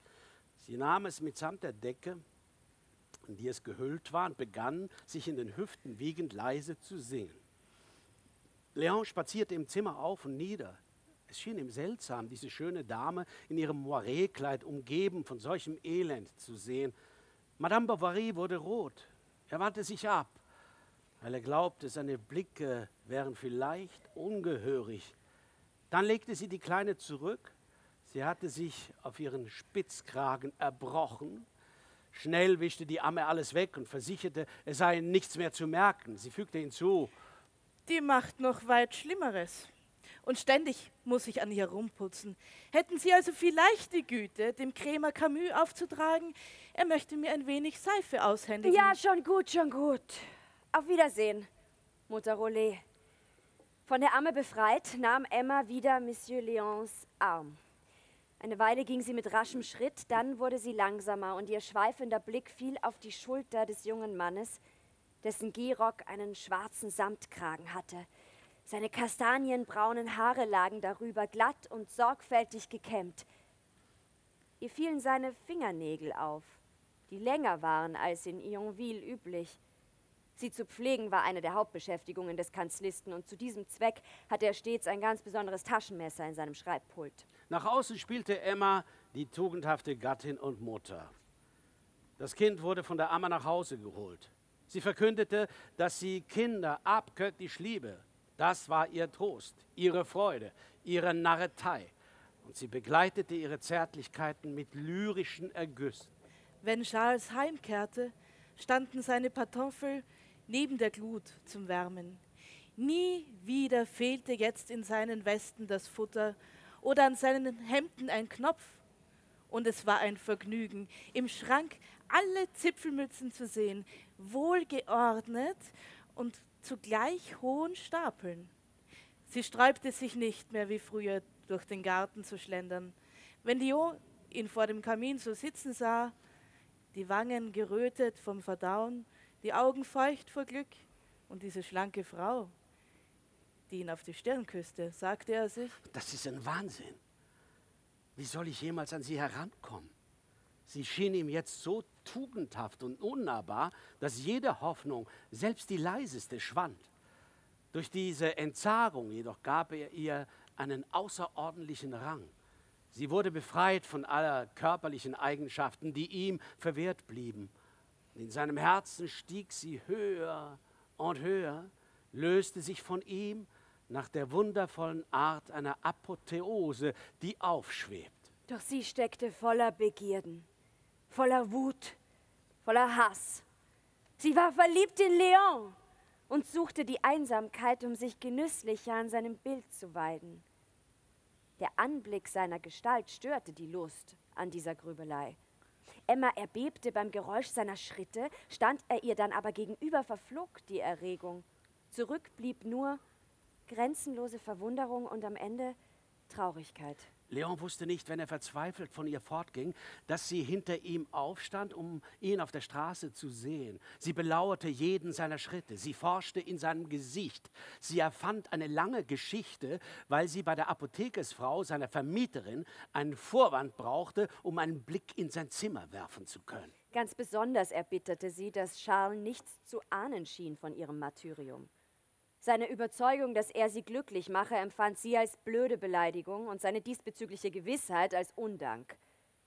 B: Sie nahm es mitsamt der Decke, in die es gehüllt war, und begann, sich in den Hüften wiegend leise zu singen. Leon spazierte im Zimmer auf und nieder. Es schien ihm seltsam, diese schöne Dame in ihrem Moiré-Kleid umgeben von solchem Elend zu sehen. Madame Bovary wurde rot. Er wandte sich ab, weil er glaubte, seine Blicke wären vielleicht ungehörig. Dann legte sie die Kleine zurück. Sie hatte sich auf ihren Spitzkragen erbrochen. Schnell wischte die Amme alles weg und versicherte, es sei nichts mehr zu merken. Sie fügte hinzu,
D: die macht noch weit Schlimmeres. Und ständig muss ich an ihr rumputzen. Hätten Sie also vielleicht die Güte, dem Krämer Camus aufzutragen, er möchte mir ein wenig Seife aushändigen.
C: Ja, schon gut, schon gut. Auf Wiedersehen, Mutter Rollet. Von der Amme befreit, nahm Emma wieder Monsieur Leons Arm. Eine Weile ging sie mit raschem Schritt, dann wurde sie langsamer und ihr schweifender Blick fiel auf die Schulter des jungen Mannes, dessen Gehrock einen schwarzen Samtkragen hatte. Seine kastanienbraunen Haare lagen darüber, glatt und sorgfältig gekämmt. Ihr fielen seine Fingernägel auf, die länger waren als in Yonville üblich. Sie zu pflegen war eine der Hauptbeschäftigungen des Kanzlisten und zu diesem Zweck hatte er stets ein ganz besonderes Taschenmesser in seinem Schreibpult.
B: Nach außen spielte Emma die tugendhafte Gattin und Mutter. Das Kind wurde von der Amme nach Hause geholt. Sie verkündete, dass sie Kinder abgöttisch liebe. Das war ihr Trost, ihre Freude, ihre Narretei. Und sie begleitete ihre Zärtlichkeiten mit lyrischen Ergüssen.
D: Wenn Charles heimkehrte, standen seine Pantoffel neben der Glut zum Wärmen. Nie wieder fehlte jetzt in seinen Westen das Futter oder an seinen Hemden ein Knopf. Und es war ein Vergnügen, im Schrank alle Zipfelmützen zu sehen, wohlgeordnet und zugleich hohen Stapeln. Sie sträubte sich nicht mehr wie früher durch den Garten zu schlendern. Wenn Leo ihn vor dem Kamin so sitzen sah, die Wangen gerötet vom Verdauen, die Augen feucht vor Glück und diese schlanke Frau, die ihn auf die Stirn küsste, sagte er sich.
B: Das ist ein Wahnsinn. Wie soll ich jemals an sie herankommen? Sie schien ihm jetzt so tugendhaft und unnahbar, dass jede Hoffnung, selbst die leiseste, schwand. Durch diese Entsagung jedoch gab er ihr einen außerordentlichen Rang. Sie wurde befreit von aller körperlichen Eigenschaften, die ihm verwehrt blieben. In seinem Herzen stieg sie höher und höher, löste sich von ihm nach der wundervollen Art einer Apotheose, die aufschwebt.
C: Doch sie steckte voller Begierden voller Wut, voller Hass. Sie war verliebt in Leon und suchte die Einsamkeit, um sich genüsslicher an seinem Bild zu weiden. Der Anblick seiner Gestalt störte die Lust an dieser Grübelei. Emma erbebte beim Geräusch seiner Schritte, stand er ihr dann aber gegenüber, verflog die Erregung. Zurück blieb nur grenzenlose Verwunderung und am Ende Traurigkeit.
B: Leon wusste nicht, wenn er verzweifelt von ihr fortging, dass sie hinter ihm aufstand, um ihn auf der Straße zu sehen. Sie belauerte jeden seiner Schritte, sie forschte in seinem Gesicht, sie erfand eine lange Geschichte, weil sie bei der Apothekersfrau, seiner Vermieterin, einen Vorwand brauchte, um einen Blick in sein Zimmer werfen zu können.
C: Ganz besonders erbitterte sie, dass Charles nichts zu ahnen schien von ihrem Martyrium. Seine Überzeugung, dass er sie glücklich mache, empfand sie als blöde Beleidigung und seine diesbezügliche Gewissheit als Undank.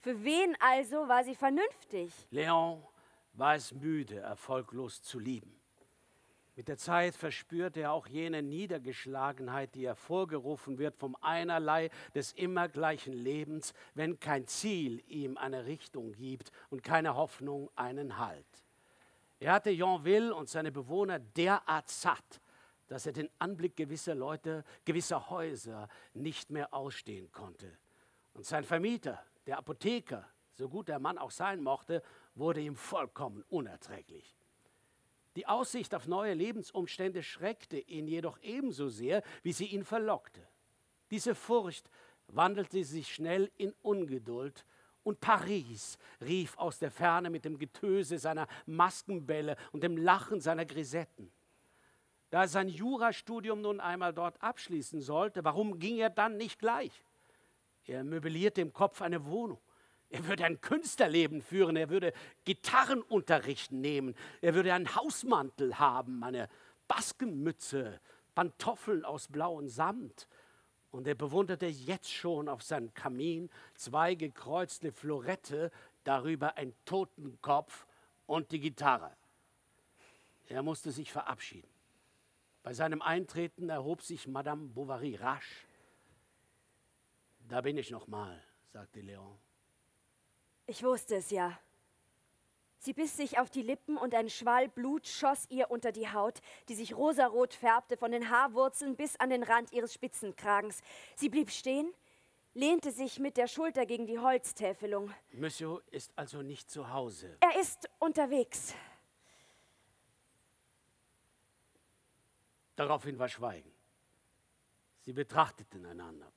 C: Für wen also war sie vernünftig?
B: Leon war es müde, erfolglos zu lieben. Mit der Zeit verspürt er auch jene Niedergeschlagenheit, die hervorgerufen wird vom Einerlei des immer gleichen Lebens, wenn kein Ziel ihm eine Richtung gibt und keine Hoffnung einen Halt. Er hatte Yonville und seine Bewohner derart satt, dass er den Anblick gewisser Leute, gewisser Häuser nicht mehr ausstehen konnte. Und sein Vermieter, der Apotheker, so gut der Mann auch sein mochte, wurde ihm vollkommen unerträglich. Die Aussicht auf neue Lebensumstände schreckte ihn jedoch ebenso sehr, wie sie ihn verlockte. Diese Furcht wandelte sich schnell in Ungeduld und Paris rief aus der Ferne mit dem Getöse seiner Maskenbälle und dem Lachen seiner Grisetten. Da er sein Jurastudium nun einmal dort abschließen sollte, warum ging er dann nicht gleich? Er möblierte im Kopf eine Wohnung. Er würde ein Künstlerleben führen, er würde Gitarrenunterricht nehmen, er würde einen Hausmantel haben, eine Baskenmütze, Pantoffeln aus blauem Samt. Und er bewunderte jetzt schon auf seinem Kamin zwei gekreuzte Florette, darüber ein Totenkopf und die Gitarre. Er musste sich verabschieden. Bei seinem Eintreten erhob sich Madame Bovary rasch. Da bin ich noch mal, sagte Leon.
C: Ich wusste es ja. Sie biss sich auf die Lippen und ein Schwall Blut schoss ihr unter die Haut, die sich rosarot färbte von den Haarwurzeln bis an den Rand ihres Spitzenkragens. Sie blieb stehen, lehnte sich mit der Schulter gegen die Holztäfelung.
B: Monsieur ist also nicht zu Hause.
C: Er ist unterwegs.
B: Daraufhin war Schweigen. Sie betrachteten einander.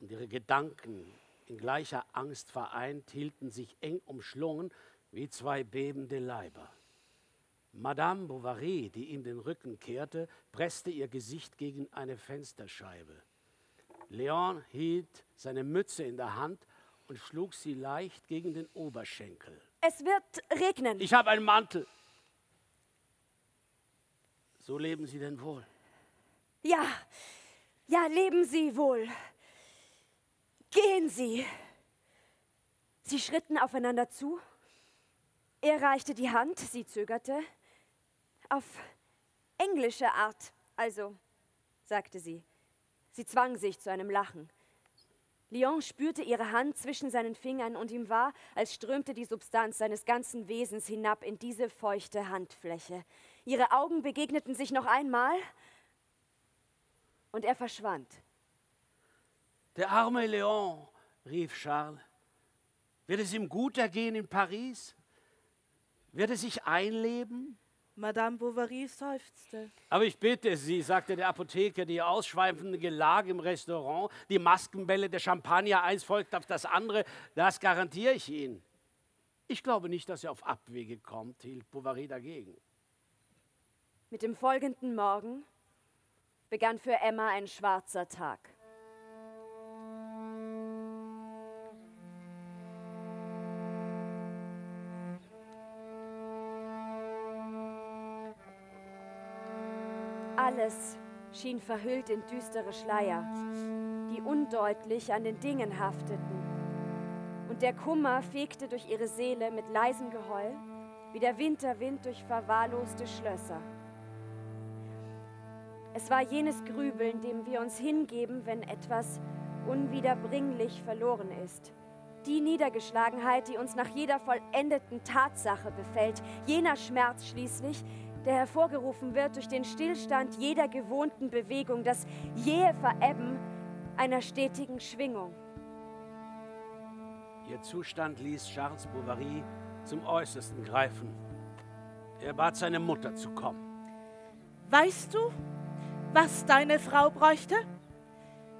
B: Und ihre Gedanken in gleicher Angst vereint, hielten sich eng umschlungen wie zwei bebende Leiber. Madame Bovary, die ihm den Rücken kehrte, presste ihr Gesicht gegen eine Fensterscheibe. Leon hielt seine Mütze in der Hand und schlug sie leicht gegen den Oberschenkel.
C: Es wird regnen.
B: Ich habe einen Mantel. So leben Sie denn wohl?
C: Ja, ja, leben Sie wohl. Gehen Sie! Sie schritten aufeinander zu. Er reichte die Hand, sie zögerte. Auf englische Art, also, sagte sie. Sie zwang sich zu einem Lachen. Leon spürte ihre Hand zwischen seinen Fingern und ihm war, als strömte die Substanz seines ganzen Wesens hinab in diese feuchte Handfläche. Ihre Augen begegneten sich noch einmal und er verschwand.
B: Der arme Leon, rief Charles. Wird es ihm gut ergehen in Paris? Wird er sich einleben?
D: Madame Bovary seufzte.
B: Aber ich bitte Sie, sagte der Apotheker, die ausschweifende Gelage im Restaurant, die Maskenbälle, der Champagner, eins folgt auf das andere, das garantiere ich Ihnen. Ich glaube nicht, dass er auf Abwege kommt, hielt Bovary dagegen.
C: Mit dem folgenden Morgen begann für Emma ein schwarzer Tag. Alles schien verhüllt in düstere Schleier, die undeutlich an den Dingen hafteten. Und der Kummer fegte durch ihre Seele mit leisem Geheul, wie der Winterwind durch verwahrloste Schlösser. Es war jenes Grübeln, dem wir uns hingeben, wenn etwas unwiederbringlich verloren ist. Die Niedergeschlagenheit, die uns nach jeder vollendeten Tatsache befällt, jener Schmerz schließlich, der hervorgerufen wird durch den Stillstand jeder gewohnten Bewegung, das jähe Verebben einer stetigen Schwingung.
B: Ihr Zustand ließ Charles Bovary zum Äußersten greifen. Er bat seine Mutter zu kommen.
D: Weißt du, was deine Frau bräuchte?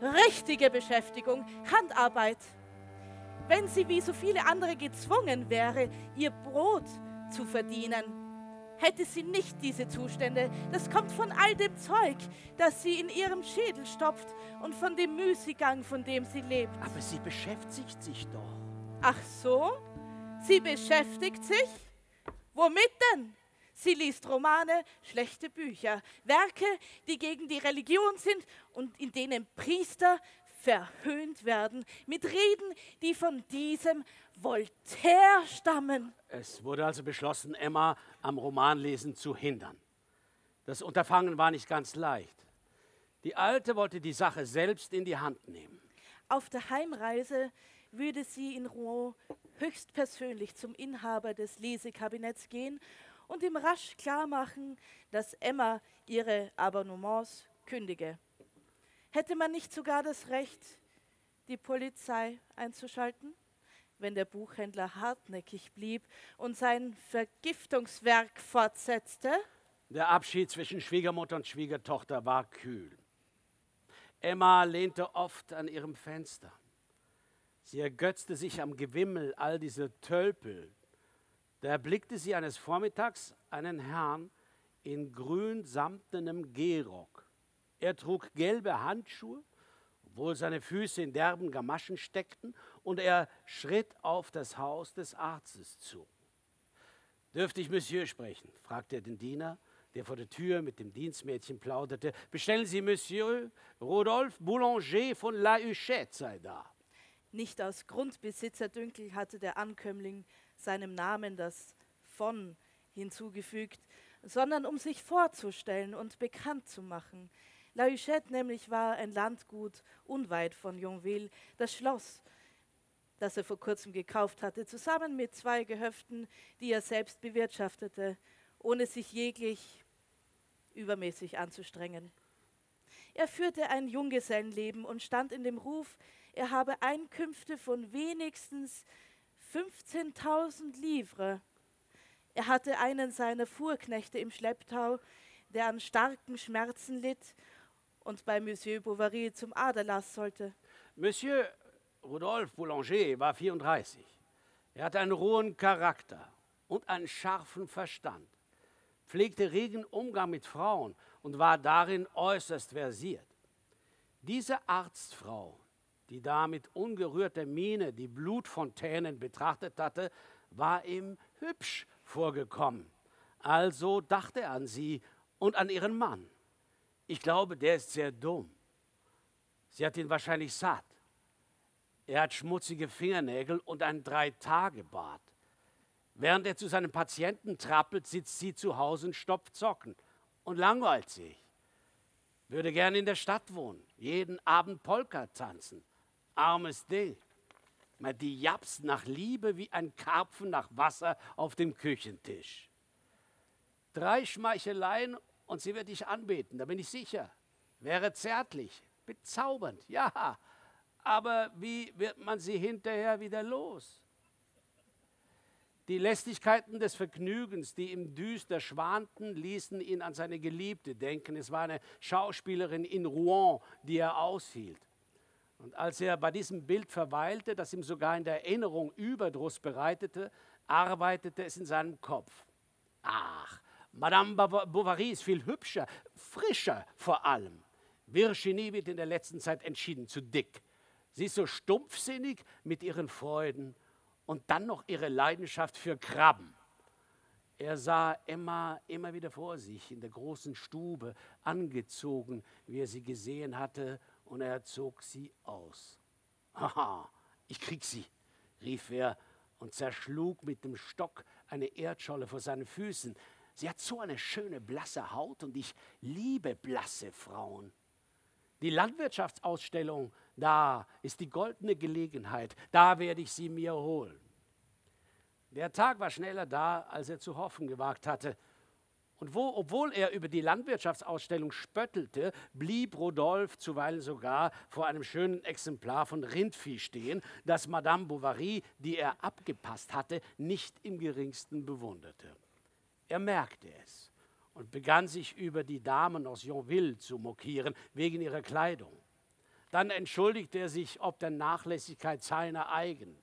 D: Richtige Beschäftigung, Handarbeit. Wenn sie wie so viele andere gezwungen wäre, ihr Brot zu verdienen, hätte sie nicht diese Zustände. Das kommt von all dem Zeug, das sie in ihrem Schädel stopft und von dem Müßiggang, von dem sie lebt.
B: Aber sie beschäftigt sich doch.
D: Ach so? Sie beschäftigt sich? Womit denn? Sie liest Romane, schlechte Bücher, Werke, die gegen die Religion sind und in denen Priester verhöhnt werden mit Reden, die von diesem Voltaire stammen.
B: Es wurde also beschlossen, Emma am Romanlesen zu hindern. Das Unterfangen war nicht ganz leicht. Die Alte wollte die Sache selbst in die Hand nehmen.
D: Auf der Heimreise würde sie in Rouen höchstpersönlich zum Inhaber des Lesekabinetts gehen und ihm rasch klarmachen, dass Emma ihre Abonnements kündige. Hätte man nicht sogar das Recht, die Polizei einzuschalten? Wenn der Buchhändler hartnäckig blieb und sein Vergiftungswerk fortsetzte?
B: Der Abschied zwischen Schwiegermutter und Schwiegertochter war kühl. Emma lehnte oft an ihrem Fenster. Sie ergötzte sich am Gewimmel all dieser Tölpel. Da erblickte sie eines Vormittags einen Herrn in grün samtenem Gehrock. Er trug gelbe Handschuhe, obwohl seine Füße in derben Gamaschen steckten, und er schritt auf das Haus des Arztes zu. Dürfte ich Monsieur sprechen? fragte er den Diener, der vor der Tür mit dem Dienstmädchen plauderte. Bestellen Sie Monsieur Rodolphe Boulanger von La Huchette sei da.
D: Nicht aus Grundbesitzerdünkel hatte der Ankömmling seinem Namen das von hinzugefügt, sondern um sich vorzustellen und bekannt zu machen. La Huchette nämlich war ein Landgut unweit von Yonville, das Schloss, das er vor kurzem gekauft hatte, zusammen mit zwei Gehöften, die er selbst bewirtschaftete, ohne sich jeglich übermäßig anzustrengen. Er führte ein Junggesellenleben und stand in dem Ruf, er habe Einkünfte von wenigstens 15.000 Livres. Er hatte einen seiner Fuhrknechte im Schlepptau, der an starken Schmerzen litt und bei Monsieur Bovary zum Aderlass sollte.
B: Monsieur Rodolphe Boulanger war 34. Er hatte einen rohen Charakter und einen scharfen Verstand, pflegte regen Umgang mit Frauen und war darin äußerst versiert. Diese Arztfrau die da mit ungerührter Miene die Blutfontänen betrachtet hatte, war ihm hübsch vorgekommen. Also dachte er an sie und an ihren Mann. Ich glaube, der ist sehr dumm. Sie hat ihn wahrscheinlich satt. Er hat schmutzige Fingernägel und ein Drei-Tage-Bart. Während er zu seinem Patienten trappelt, sitzt sie zu Hause und stopft Zocken und langweilt sich. Würde gern in der Stadt wohnen, jeden Abend Polka tanzen armes Ding. Die japst nach Liebe wie ein Karpfen nach Wasser auf dem Küchentisch. Drei Schmeicheleien und sie wird dich anbeten, da bin ich sicher. Wäre zärtlich, bezaubernd, ja. Aber wie wird man sie hinterher wieder los? Die Lästigkeiten des Vergnügens, die im Düster schwanten, ließen ihn an seine Geliebte denken. Es war eine Schauspielerin in Rouen, die er aushielt. Und als er bei diesem Bild verweilte, das ihm sogar in der Erinnerung Überdruss bereitete, arbeitete es in seinem Kopf. Ach, Madame Bovary ist viel hübscher, frischer vor allem. Virginie wird in der letzten Zeit entschieden zu dick. Sie ist so stumpfsinnig mit ihren Freuden und dann noch ihre Leidenschaft für Krabben. Er sah Emma immer wieder vor sich in der großen Stube, angezogen, wie er sie gesehen hatte, und er zog sie aus. Haha, ich krieg sie, rief er und zerschlug mit dem Stock eine Erdscholle vor seinen Füßen. Sie hat so eine schöne blasse Haut und ich liebe blasse Frauen. Die Landwirtschaftsausstellung, da ist die goldene Gelegenheit, da werde ich sie mir holen. Der Tag war schneller da, als er zu hoffen gewagt hatte. Und wo, obwohl er über die Landwirtschaftsausstellung spöttelte, blieb Rodolphe zuweilen sogar vor einem schönen Exemplar von Rindvieh stehen, das Madame Bovary, die er abgepasst hatte, nicht im geringsten bewunderte. Er merkte es und begann sich über die Damen aus Yonville zu mokieren, wegen ihrer Kleidung. Dann entschuldigte er sich ob der Nachlässigkeit seiner eigenen.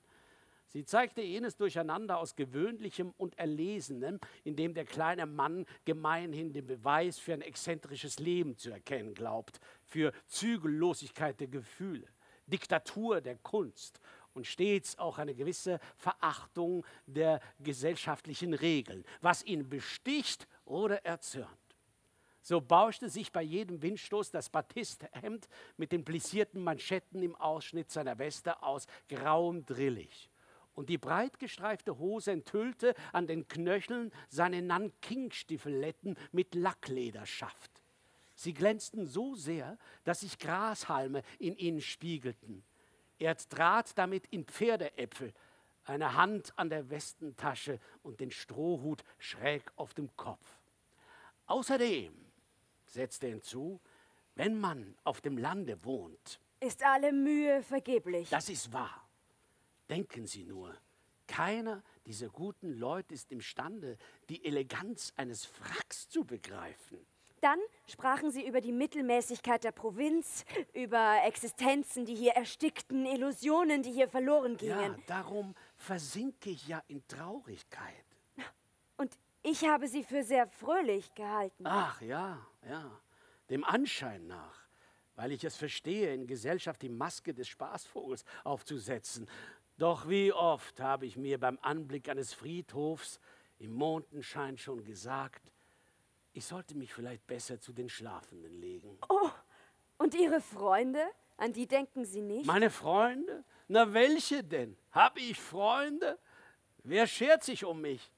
B: Sie zeigte jenes Durcheinander aus Gewöhnlichem und Erlesenem, in dem der kleine Mann gemeinhin den Beweis für ein exzentrisches Leben zu erkennen glaubt, für Zügellosigkeit der Gefühle, Diktatur der Kunst und stets auch eine gewisse Verachtung der gesellschaftlichen Regeln, was ihn besticht oder erzürnt. So bauschte sich bei jedem Windstoß das Batisthemd mit den plissierten Manschetten im Ausschnitt seiner Weste aus grauem Drillig und die breitgestreifte Hose enthüllte an den Knöcheln seine Nanking-Stiefeletten mit Lacklederschaft. Sie glänzten so sehr, dass sich Grashalme in ihnen spiegelten. Er trat damit in Pferdeäpfel, eine Hand an der Westentasche und den Strohhut schräg auf dem Kopf. Außerdem, setzte er hinzu, wenn man auf dem Lande wohnt,
C: ist alle Mühe vergeblich.
B: Das ist wahr. Denken Sie nur, keiner dieser guten Leute ist imstande, die Eleganz eines Fracks zu begreifen.
C: Dann sprachen sie über die Mittelmäßigkeit der Provinz, über Existenzen, die hier erstickten, Illusionen, die hier verloren gingen.
B: Ja, darum versinke ich ja in Traurigkeit.
C: Und ich habe sie für sehr fröhlich gehalten.
B: Ach ja, ja, dem Anschein nach, weil ich es verstehe, in Gesellschaft die Maske des Spaßvogels aufzusetzen. Doch wie oft habe ich mir beim Anblick eines Friedhofs im Mondenschein schon gesagt, ich sollte mich vielleicht besser zu den Schlafenden legen.
C: Oh, und Ihre Freunde? An die denken Sie nicht?
B: Meine Freunde? Na, welche denn? Habe ich Freunde? Wer schert sich um mich?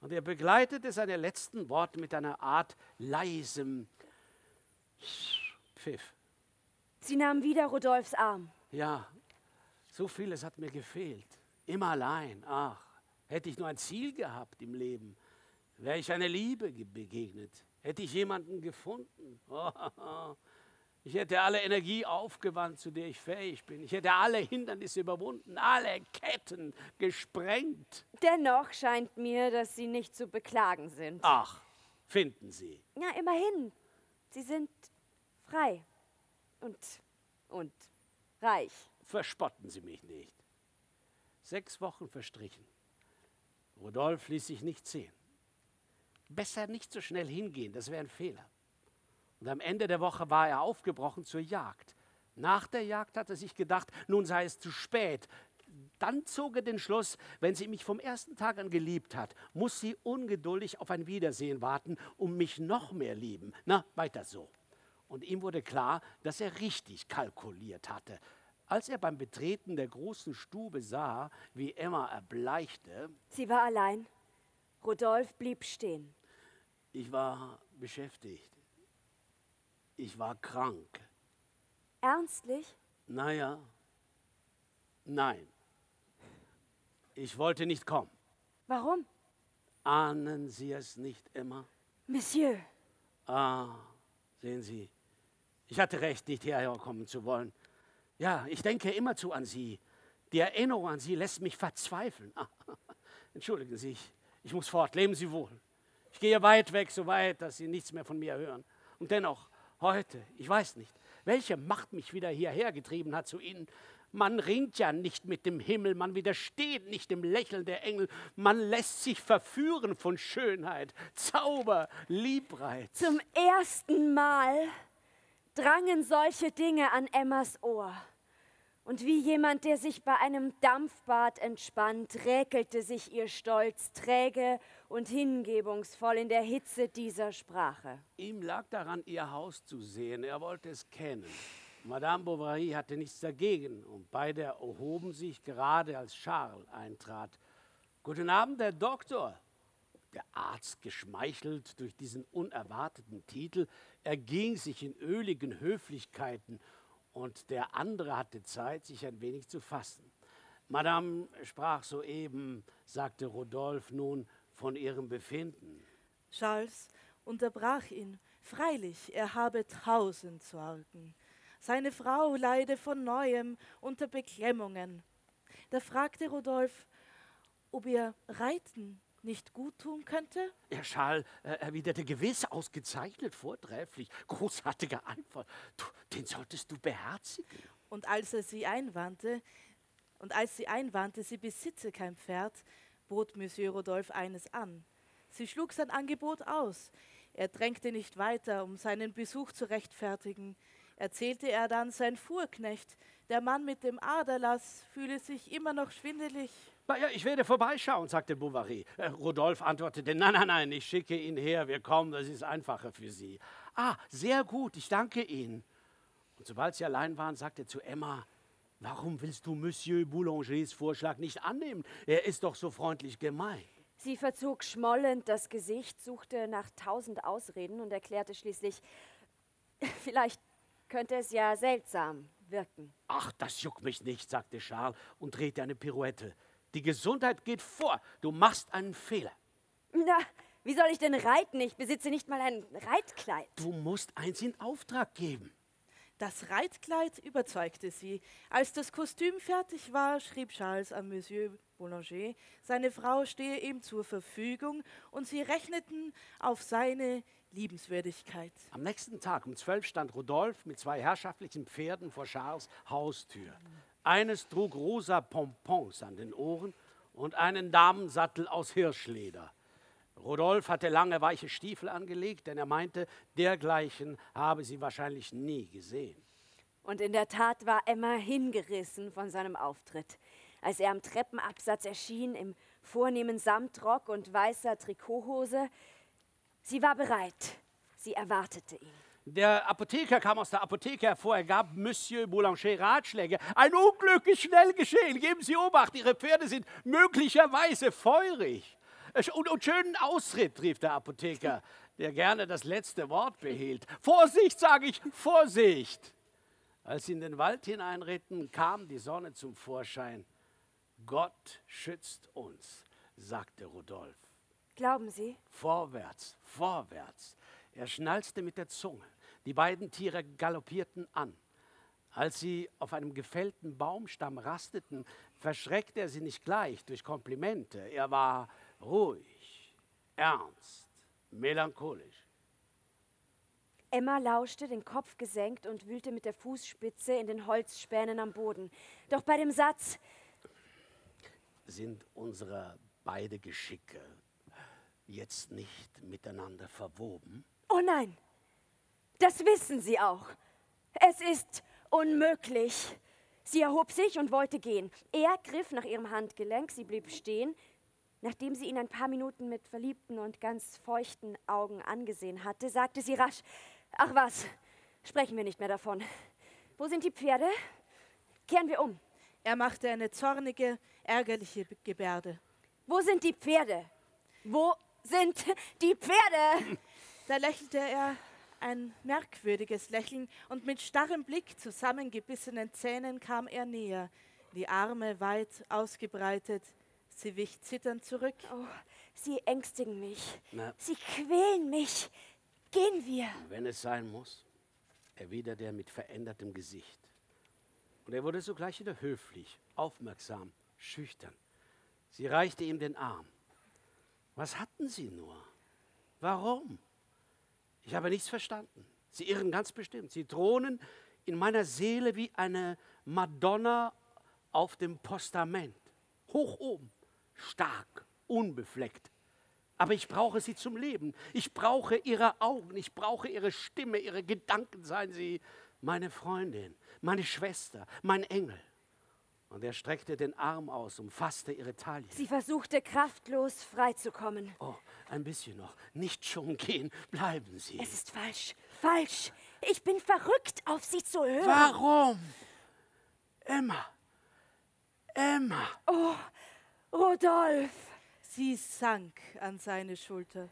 B: Und er begleitete seine letzten Worte mit einer Art leisem Pfiff.
C: Sie nahm wieder Rudolfs Arm.
B: Ja, so vieles hat mir gefehlt. Immer allein. Ach, hätte ich nur ein Ziel gehabt im Leben. Wäre ich einer Liebe begegnet, hätte ich jemanden gefunden. Ich hätte alle Energie aufgewandt, zu der ich fähig bin. Ich hätte alle Hindernisse überwunden, alle Ketten gesprengt.
C: Dennoch scheint mir, dass Sie nicht zu beklagen sind.
B: Ach, finden Sie.
C: Ja, immerhin. Sie sind frei und, und reich.
B: Verspotten Sie mich nicht. Sechs Wochen verstrichen. Rudolf ließ sich nicht sehen besser nicht so schnell hingehen, das wäre ein Fehler. Und am Ende der Woche war er aufgebrochen zur Jagd. Nach der Jagd hat er sich gedacht, nun sei es zu spät. Dann zog er den Schluss, wenn sie mich vom ersten Tag an geliebt hat, muss sie ungeduldig auf ein Wiedersehen warten, um mich noch mehr lieben. Na, weiter so. Und ihm wurde klar, dass er richtig kalkuliert hatte. Als er beim Betreten der großen Stube sah, wie Emma erbleichte.
C: Sie war allein. Rudolf blieb stehen.
B: Ich war beschäftigt. Ich war krank.
C: Ernstlich?
B: Naja, nein. Ich wollte nicht kommen.
C: Warum?
B: Ahnen Sie es nicht immer?
C: Monsieur.
B: Ah, sehen Sie, ich hatte recht, nicht hierher kommen zu wollen. Ja, ich denke immerzu an Sie. Die Erinnerung an Sie lässt mich verzweifeln. Entschuldigen Sie, ich, ich muss fort. Leben Sie wohl. Ich gehe weit weg, so weit, dass Sie nichts mehr von mir hören. Und dennoch, heute, ich weiß nicht, welche Macht mich wieder hierher getrieben hat zu Ihnen. Man ringt ja nicht mit dem Himmel, man widersteht nicht dem Lächeln der Engel, man lässt sich verführen von Schönheit, Zauber, Liebreiz.
C: Zum ersten Mal drangen solche Dinge an Emmas Ohr. Und wie jemand, der sich bei einem Dampfbad entspannt, räkelte sich ihr Stolz träge und hingebungsvoll in der Hitze dieser Sprache.
B: Ihm lag daran, ihr Haus zu sehen. Er wollte es kennen. Madame Bovary hatte nichts dagegen und beide erhoben sich gerade, als Charles eintrat. Guten Abend, Herr Doktor. Der Arzt, geschmeichelt durch diesen unerwarteten Titel, erging sich in öligen Höflichkeiten und der andere hatte Zeit, sich ein wenig zu fassen. Madame sprach soeben, sagte Rodolphe nun, von ihrem Befinden.
D: Charles unterbrach ihn. Freilich, er habe tausend Sorgen. Seine Frau leide von neuem unter Beklemmungen. Da fragte Rodolphe, ob ihr Reiten nicht gut tun könnte?
B: Herr Schall äh, erwiderte gewiss ausgezeichnet, vortrefflich, großartiger Einfall. Du, den solltest du beherzigen.
D: Und als er sie einwandte, und als sie einwandte, sie besitze kein Pferd, bot Monsieur Rodolphe eines an. Sie schlug sein Angebot aus. Er drängte nicht weiter, um seinen Besuch zu rechtfertigen. Erzählte er dann, sein Fuhrknecht, der Mann mit dem Aderlass, fühle sich immer noch schwindelig.
B: Ja, ich werde vorbeischauen, sagte Bovary. Äh, Rodolphe antwortete, nein, nein, nein, ich schicke ihn her, wir kommen, das ist einfacher für Sie. Ah, sehr gut, ich danke Ihnen. Und sobald sie allein waren, sagte er zu Emma, Warum willst du Monsieur Boulangers Vorschlag nicht annehmen? Er ist doch so freundlich gemeint.
C: Sie verzog schmollend das Gesicht, suchte nach tausend Ausreden und erklärte schließlich, vielleicht könnte es ja seltsam wirken.
B: Ach, das juckt mich nicht, sagte Charles und drehte eine Pirouette. Die Gesundheit geht vor. Du machst einen Fehler.
C: Na, wie soll ich denn reiten? Ich besitze nicht mal ein Reitkleid.
B: Du musst eins in Auftrag geben.
D: Das Reitkleid überzeugte sie. Als das Kostüm fertig war, schrieb Charles an Monsieur Boulanger, seine Frau stehe ihm zur Verfügung und sie rechneten auf seine Liebenswürdigkeit.
B: Am nächsten Tag um zwölf stand Rudolf mit zwei herrschaftlichen Pferden vor Charles Haustür. Eines trug rosa Pompons an den Ohren und einen Damensattel aus Hirschleder. Rudolf hatte lange weiche Stiefel angelegt, denn er meinte, dergleichen habe sie wahrscheinlich nie gesehen.
C: Und in der Tat war Emma hingerissen von seinem Auftritt. Als er am Treppenabsatz erschien, im vornehmen Samtrock und weißer Trikothose, sie war bereit. Sie erwartete ihn.
B: Der Apotheker kam aus der Apotheke hervor. Er gab Monsieur Boulanger Ratschläge. Ein Unglück ist schnell geschehen. Geben Sie Obacht, Ihre Pferde sind möglicherweise feurig. Und, und schönen Ausritt, rief der Apotheker, der gerne das letzte Wort behielt. Vorsicht, sage ich, Vorsicht! Als sie in den Wald hineinritten, kam die Sonne zum Vorschein. Gott schützt uns, sagte Rudolf.
C: Glauben Sie?
B: Vorwärts, vorwärts. Er schnalzte mit der Zunge. Die beiden Tiere galoppierten an. Als sie auf einem gefällten Baumstamm rasteten, verschreckte er sie nicht gleich durch Komplimente. Er war ruhig, ernst, melancholisch.
C: Emma lauschte, den Kopf gesenkt und wühlte mit der Fußspitze in den Holzspänen am Boden. Doch bei dem Satz
B: sind unsere beide Geschicke jetzt nicht miteinander verwoben?
C: Oh nein, das wissen Sie auch. Es ist unmöglich. Sie erhob sich und wollte gehen. Er griff nach ihrem Handgelenk, sie blieb stehen. Nachdem sie ihn ein paar Minuten mit verliebten und ganz feuchten Augen angesehen hatte, sagte sie rasch, ach was, sprechen wir nicht mehr davon. Wo sind die Pferde? Kehren wir um.
D: Er machte eine zornige, ärgerliche Gebärde.
C: Wo sind die Pferde? Wo sind die Pferde?
D: Da lächelte er ein merkwürdiges Lächeln und mit starrem Blick, zusammengebissenen Zähnen kam er näher, die Arme weit ausgebreitet. Sie wich zitternd zurück.
C: Oh, Sie ängstigen mich.
B: Na.
C: Sie quälen mich. Gehen wir.
B: Wenn es sein muss, erwiderte er mit verändertem Gesicht. Und er wurde sogleich wieder höflich, aufmerksam, schüchtern. Sie reichte ihm den Arm. Was hatten Sie nur? Warum? Ich habe nichts verstanden. Sie irren ganz bestimmt. Sie thronen in meiner Seele wie eine Madonna auf dem Postament. Hoch oben, stark, unbefleckt. Aber ich brauche sie zum Leben. Ich brauche ihre Augen, ich brauche ihre Stimme, ihre Gedanken. Seien sie meine Freundin, meine Schwester, mein Engel. Und er streckte den Arm aus, umfasste ihre Taille.
C: Sie versuchte kraftlos freizukommen.
B: Oh, ein bisschen noch. Nicht schon gehen. Bleiben Sie.
C: Es ist falsch. Falsch. Ich bin verrückt, auf Sie zu hören.
B: Warum? Emma. Emma.
C: Rodolph.
D: Sie sank an seine Schulter.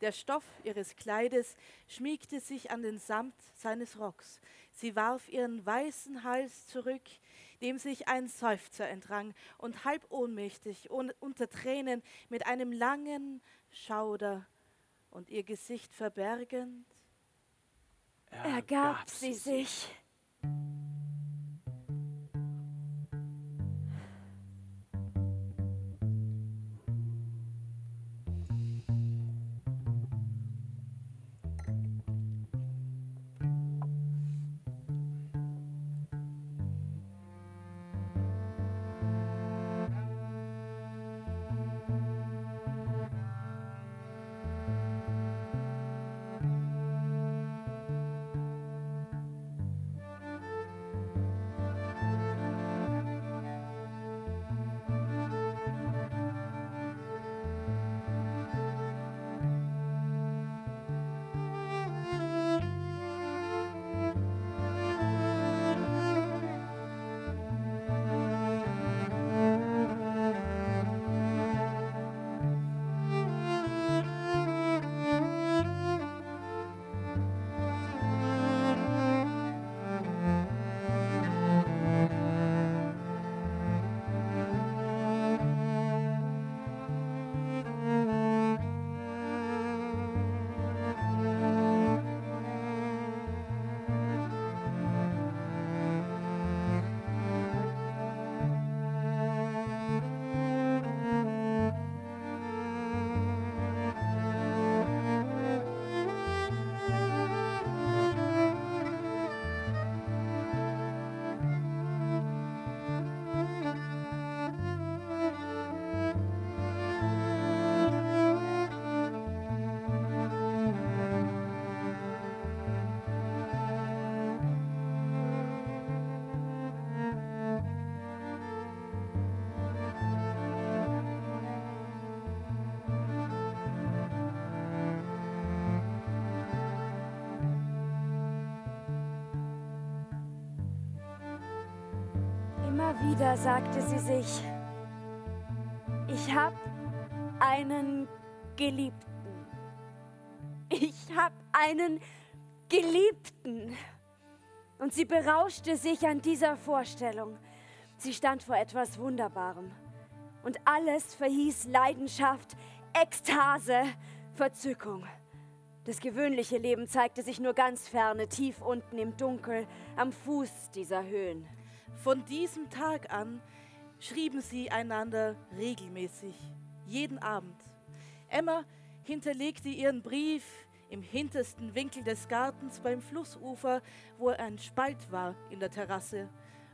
D: Der Stoff ihres Kleides schmiegte sich an den Samt seines Rocks. Sie warf ihren weißen Hals zurück, dem sich ein Seufzer entrang, und halb ohnmächtig, un unter Tränen, mit einem langen Schauder und ihr Gesicht verbergend,
C: Ergab sie sich. Immer sagte sie sich, ich habe einen Geliebten. Ich habe einen Geliebten. Und sie berauschte sich an dieser Vorstellung. Sie stand vor etwas Wunderbarem. Und alles verhieß Leidenschaft, Ekstase, Verzückung. Das gewöhnliche Leben zeigte sich nur ganz ferne, tief unten im Dunkel, am Fuß dieser Höhen.
D: Von diesem Tag an schrieben sie einander regelmäßig, jeden Abend. Emma hinterlegte ihren Brief im hintersten Winkel des Gartens beim Flussufer, wo ein Spalt war in der Terrasse.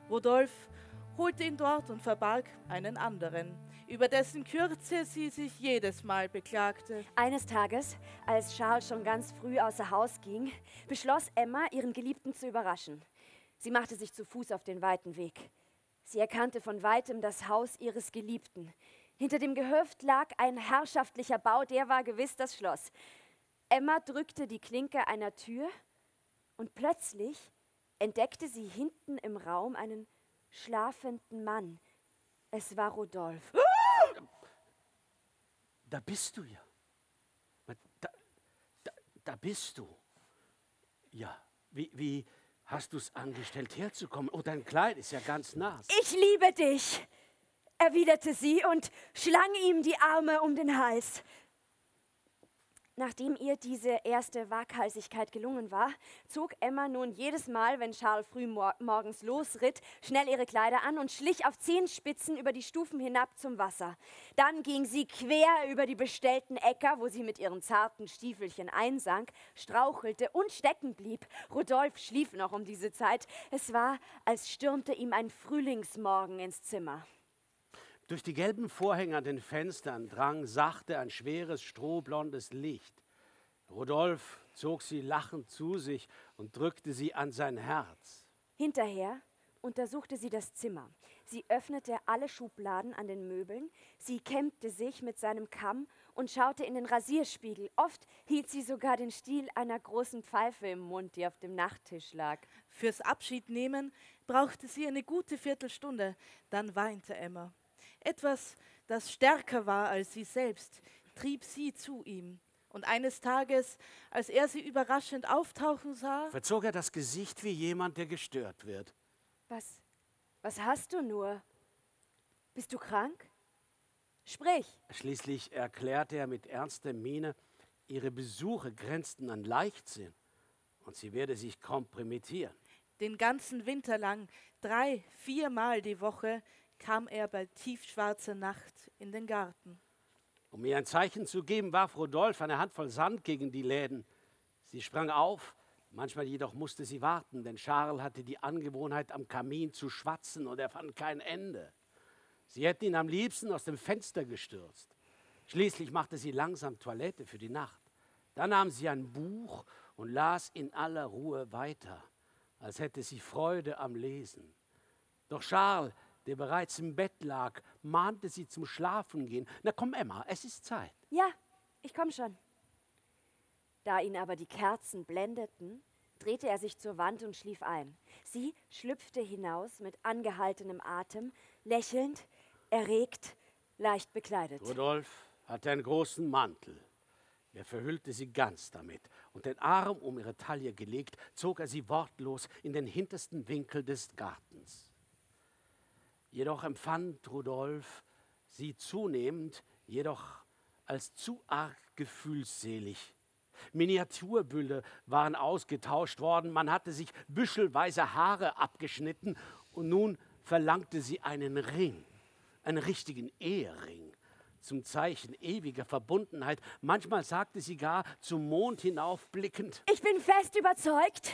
D: Rodolph holte ihn dort und verbarg einen anderen, über dessen Kürze sie sich jedes Mal beklagte.
C: Eines Tages, als Charles schon ganz früh außer Haus ging, beschloss Emma, ihren Geliebten zu überraschen. Sie machte sich zu Fuß auf den weiten Weg. Sie erkannte von weitem das Haus ihres Geliebten. Hinter dem Gehöft lag ein herrschaftlicher Bau, der war gewiss das Schloss. Emma drückte die Klinke einer Tür und plötzlich entdeckte sie hinten im Raum einen schlafenden Mann. Es war Rodolphe.
B: Da bist du ja. Da, da, da bist du. Ja, wie, wie hast du es angestellt, herzukommen? Oh, dein Kleid ist ja ganz nass.
C: Ich liebe dich, erwiderte sie und schlang ihm die Arme um den Hals. Nachdem ihr diese erste Waghalsigkeit gelungen war, zog Emma nun jedes Mal, wenn Charles früh mor morgens losritt, schnell ihre Kleider an und schlich auf Zehenspitzen über die Stufen hinab zum Wasser. Dann ging sie quer über die bestellten Äcker, wo sie mit ihren zarten Stiefelchen einsank, strauchelte und stecken blieb. Rudolf schlief noch um diese Zeit. Es war, als stürmte ihm ein Frühlingsmorgen ins Zimmer.
B: Durch die gelben Vorhänge an den Fenstern drang sachte ein schweres, strohblondes Licht. Rudolf zog sie lachend zu sich und drückte sie an sein Herz.
C: Hinterher untersuchte sie das Zimmer. Sie öffnete alle Schubladen an den Möbeln, sie kämmte sich mit seinem Kamm und schaute in den Rasierspiegel. Oft hielt sie sogar den Stiel einer großen Pfeife im Mund, die auf dem Nachttisch lag.
D: Fürs Abschiednehmen brauchte sie eine gute Viertelstunde, dann weinte Emma. Etwas, das stärker war als sie selbst, trieb sie zu ihm. Und eines Tages, als er sie überraschend auftauchen sah,
B: verzog er das Gesicht wie jemand, der gestört wird.
C: Was, was hast du nur? Bist du krank? Sprich.
B: Schließlich erklärte er mit ernster Miene, ihre Besuche grenzten an Leichtsinn und sie werde sich kompromittieren.
D: Den ganzen Winter lang, drei, viermal die Woche, kam er bei tiefschwarzer Nacht in den Garten.
B: Um ihr ein Zeichen zu geben, warf Rodolphe eine Handvoll Sand gegen die Läden. Sie sprang auf, manchmal jedoch musste sie warten, denn Charles hatte die Angewohnheit, am Kamin zu schwatzen und er fand kein Ende. Sie hätten ihn am liebsten aus dem Fenster gestürzt. Schließlich machte sie langsam Toilette für die Nacht. Dann nahm sie ein Buch und las in aller Ruhe weiter, als hätte sie Freude am Lesen. Doch Charles der bereits im Bett lag, mahnte sie zum Schlafengehen. Na komm, Emma, es ist Zeit.
C: Ja, ich komm schon. Da ihn aber die Kerzen blendeten, drehte er sich zur Wand und schlief ein. Sie schlüpfte hinaus mit angehaltenem Atem, lächelnd, erregt, leicht bekleidet.
B: Rudolf hatte einen großen Mantel. Er verhüllte sie ganz damit und den Arm um ihre Taille gelegt, zog er sie wortlos in den hintersten Winkel des Gartens. Jedoch empfand Rudolf sie zunehmend jedoch als zu arg gefühlsselig. Miniaturbülle waren ausgetauscht worden, man hatte sich büschelweise Haare abgeschnitten und nun verlangte sie einen Ring, einen richtigen Ehering zum Zeichen ewiger Verbundenheit. Manchmal sagte sie gar zum Mond hinaufblickend:
C: Ich bin fest überzeugt,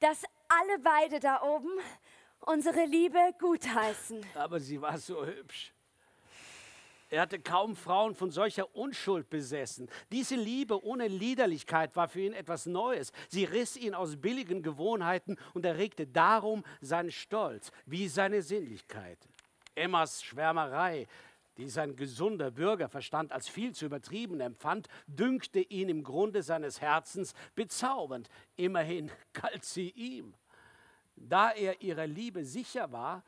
C: dass alle beide da oben unsere Liebe gutheißen.
B: Aber sie war so hübsch. Er hatte kaum Frauen von solcher Unschuld besessen. Diese Liebe ohne Liederlichkeit war für ihn etwas Neues. Sie riss ihn aus billigen Gewohnheiten und erregte darum seinen Stolz wie seine Sinnlichkeit. Emmas Schwärmerei, die sein gesunder Bürgerverstand als viel zu übertrieben empfand, dünkte ihn im Grunde seines Herzens bezaubernd. Immerhin galt sie ihm. Da er ihrer Liebe sicher war,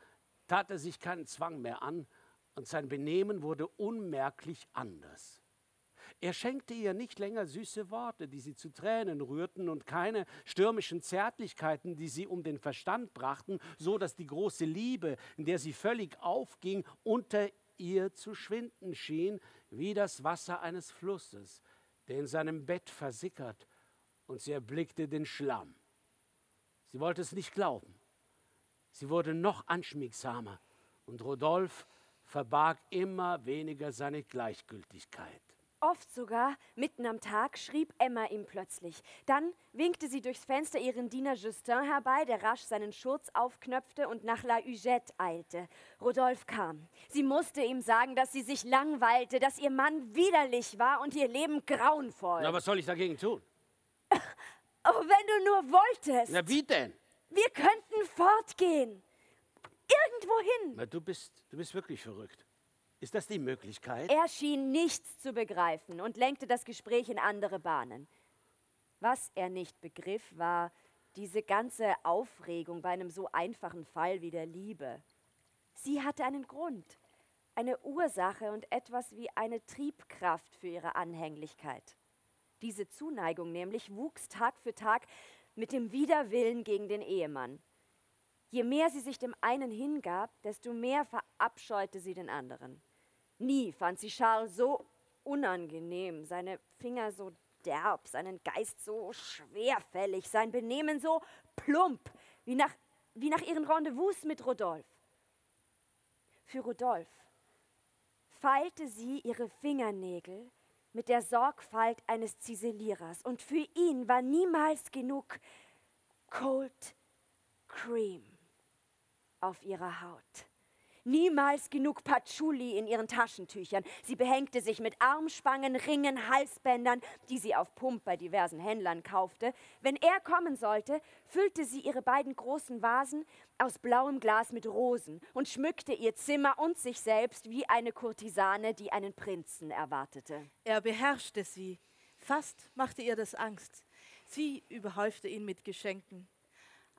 B: tat er sich keinen Zwang mehr an und sein Benehmen wurde unmerklich anders. Er schenkte ihr nicht länger süße Worte, die sie zu Tränen rührten, und keine stürmischen Zärtlichkeiten, die sie um den Verstand brachten, so dass die große Liebe, in der sie völlig aufging, unter ihr zu schwinden schien, wie das Wasser eines Flusses, der in seinem Bett versickert, und sie erblickte den Schlamm. Sie wollte es nicht glauben. Sie wurde noch anschmiegsamer, und Rodolphe verbarg immer weniger seine Gleichgültigkeit.
C: Oft sogar, mitten am Tag, schrieb Emma ihm plötzlich. Dann winkte sie durchs Fenster ihren Diener Justin herbei, der rasch seinen Schurz aufknöpfte und nach La Hugette eilte. Rodolphe kam. Sie musste ihm sagen, dass sie sich langweilte, dass ihr Mann widerlich war und ihr Leben grauenvoll.
B: Na, was soll ich dagegen tun?
C: Oh, wenn du nur wolltest.
B: Na, wie denn?
C: Wir könnten fortgehen. Irgendwohin.
B: Na, du bist, du bist wirklich verrückt. Ist das die Möglichkeit?
C: Er schien nichts zu begreifen und lenkte das Gespräch in andere Bahnen. Was er nicht begriff, war diese ganze Aufregung bei einem so einfachen Fall wie der Liebe. Sie hatte einen Grund, eine Ursache und etwas wie eine Triebkraft für ihre Anhänglichkeit. Diese Zuneigung nämlich wuchs Tag für Tag mit dem Widerwillen gegen den Ehemann. Je mehr sie sich dem einen hingab, desto mehr verabscheute sie den anderen. Nie fand sie Charles so unangenehm, seine Finger so derb, seinen Geist so schwerfällig, sein Benehmen so plump, wie nach, wie nach ihren Rendezvous mit Rodolphe. Für Rodolphe feilte sie ihre Fingernägel mit der Sorgfalt eines Ziselierers und für ihn war niemals genug Cold Cream auf ihrer Haut. Niemals genug Patchouli in ihren Taschentüchern. Sie behängte sich mit Armspangen, Ringen, Halsbändern, die sie auf Pump bei diversen Händlern kaufte. Wenn er kommen sollte, füllte sie ihre beiden großen Vasen aus blauem Glas mit Rosen und schmückte ihr Zimmer und sich selbst wie eine Kurtisane, die einen Prinzen erwartete.
D: Er beherrschte sie. Fast machte ihr das Angst. Sie überhäufte ihn mit Geschenken.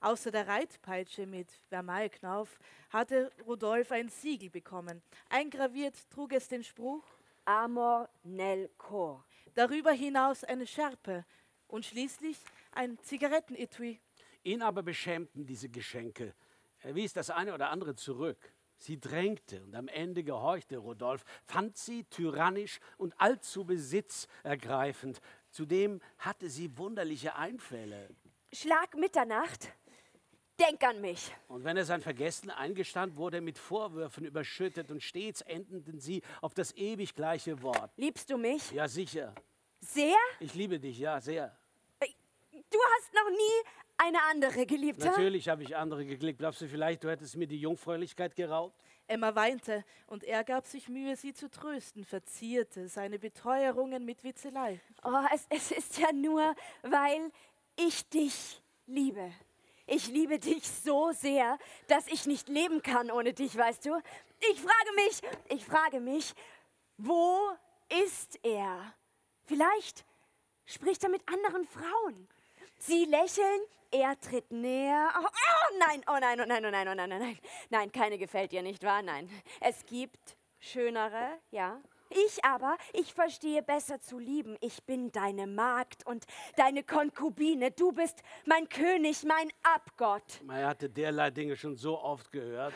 D: Außer der Reitpeitsche mit Vermeilknauf hatte Rudolf ein Siegel bekommen. Eingraviert trug es den Spruch
C: Amor nel cor.
D: Darüber hinaus eine Schärpe und schließlich ein Zigarettenetui.
B: Ihn aber beschämten diese Geschenke. Er wies das eine oder andere zurück. Sie drängte und am Ende gehorchte Rodolphe, fand sie tyrannisch und allzu besitzergreifend. Zudem hatte sie wunderliche Einfälle.
C: Schlag Mitternacht. Denk an mich.
B: Und wenn er sein Vergessen eingestand, wurde er mit Vorwürfen überschüttet und stets endeten sie auf das ewig gleiche Wort.
C: Liebst du mich?
B: Ja, sicher.
C: Sehr?
B: Ich liebe dich, ja, sehr.
C: Du hast noch nie eine andere geliebt?
B: Natürlich habe ich andere geklickt. Glaubst du vielleicht, du hättest mir die Jungfräulichkeit geraubt?
D: Emma weinte und er gab sich Mühe, sie zu trösten, verzierte seine Beteuerungen mit Witzelei.
C: Oh, es, es ist ja nur, weil ich dich liebe. Ich liebe dich so sehr, dass ich nicht leben kann ohne dich, weißt du? Ich frage mich, ich frage mich, wo ist er? Vielleicht spricht er mit anderen Frauen. Sie lächeln, er tritt näher. Oh, oh nein, oh nein, oh nein, oh nein, oh nein, oh nein. Nein, keine gefällt dir, nicht wahr? Nein. Es gibt schönere, ja. Ich aber, ich verstehe besser zu lieben. Ich bin deine Magd und deine Konkubine. Du bist mein König, mein Abgott.
B: Er hatte derlei Dinge schon so oft gehört.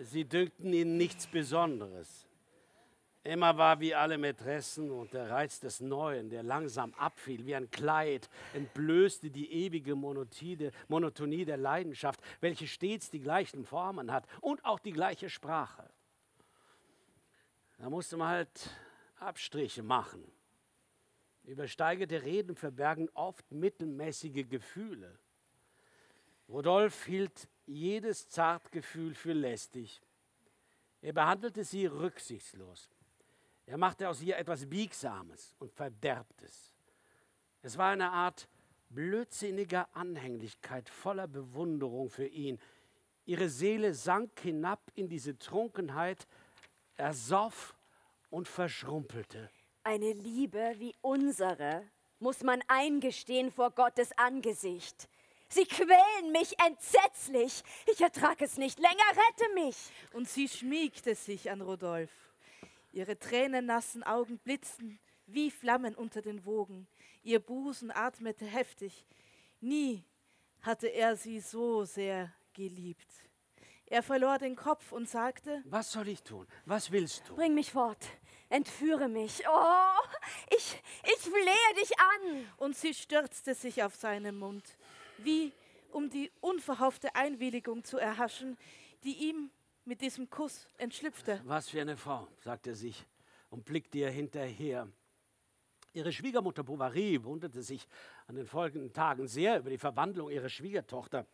B: Sie dünkten ihn nichts Besonderes. Emma war wie alle Mätressen und der Reiz des Neuen, der langsam abfiel wie ein Kleid, entblößte die ewige Monotonie der Leidenschaft, welche stets die gleichen Formen hat und auch die gleiche Sprache. Da musste man halt Abstriche machen. Übersteigerte Reden verbergen oft mittelmäßige Gefühle. Rodolph hielt jedes Zartgefühl für lästig. Er behandelte sie rücksichtslos. Er machte aus ihr etwas Biegsames und Verderbtes. Es war eine Art blödsinniger Anhänglichkeit voller Bewunderung für ihn. Ihre Seele sank hinab in diese Trunkenheit, ersoff und verschrumpelte.
C: Eine Liebe wie unsere muss man eingestehen vor Gottes Angesicht. Sie quälen mich entsetzlich. Ich ertrag es nicht länger. Rette mich.
D: Und sie schmiegte sich an Rodolph. Ihre tränennassen Augen blitzten wie Flammen unter den Wogen. Ihr Busen atmete heftig. Nie hatte er sie so sehr geliebt. Er verlor den Kopf und sagte,
B: Was soll ich tun? Was willst du?
C: Bring mich fort. Entführe mich. Oh, ich, ich flehe dich an.
D: Und sie stürzte sich auf seinen Mund, wie um die unverhoffte Einwilligung zu erhaschen, die ihm mit diesem Kuss entschlüpfte.
B: Was für eine Frau, sagte er sich und blickte ihr hinterher. Ihre Schwiegermutter Bovary wunderte sich an den folgenden Tagen sehr über die Verwandlung ihrer Schwiegertochter.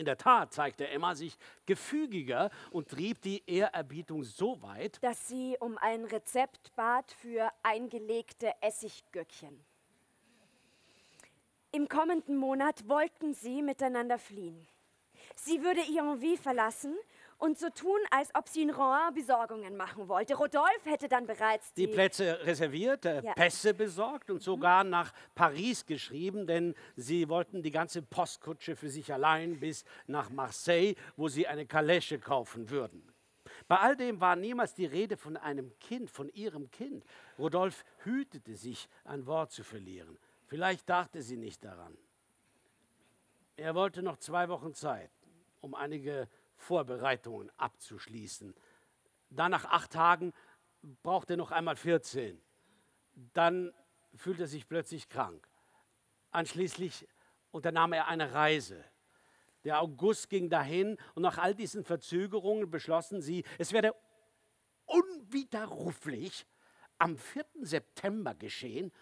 B: In der Tat zeigte Emma sich gefügiger und trieb die Ehrerbietung so weit,
C: dass sie um ein Rezept bat für eingelegte Essiggürkchen. Im kommenden Monat wollten sie miteinander fliehen. Sie würde Yonville verlassen und so tun, als ob sie in Rouen Besorgungen machen wollte. Rodolphe hätte dann bereits
B: die,
C: die,
B: Plätze reserviert, äh,
C: Ja.
B: Pässe besorgt und sogar nach Paris geschrieben, denn sie wollten die ganze Postkutsche für sich allein bis nach Marseille, wo sie eine Kalesche kaufen würden. Bei all dem war niemals die Rede von einem Kind, von ihrem Kind. Rodolphe hütete sich, ein Wort zu verlieren. Vielleicht dachte sie nicht daran. Er wollte noch zwei Wochen Zeit, um einige Vorbereitungen abzuschließen. Dann nach acht Tagen brauchte er noch einmal 14. Dann fühlte er sich plötzlich krank. Anschließend unternahm er eine Reise. Der August ging dahin und nach all diesen Verzögerungen beschlossen sie, es werde unwiderruflich am 4. September geschehen,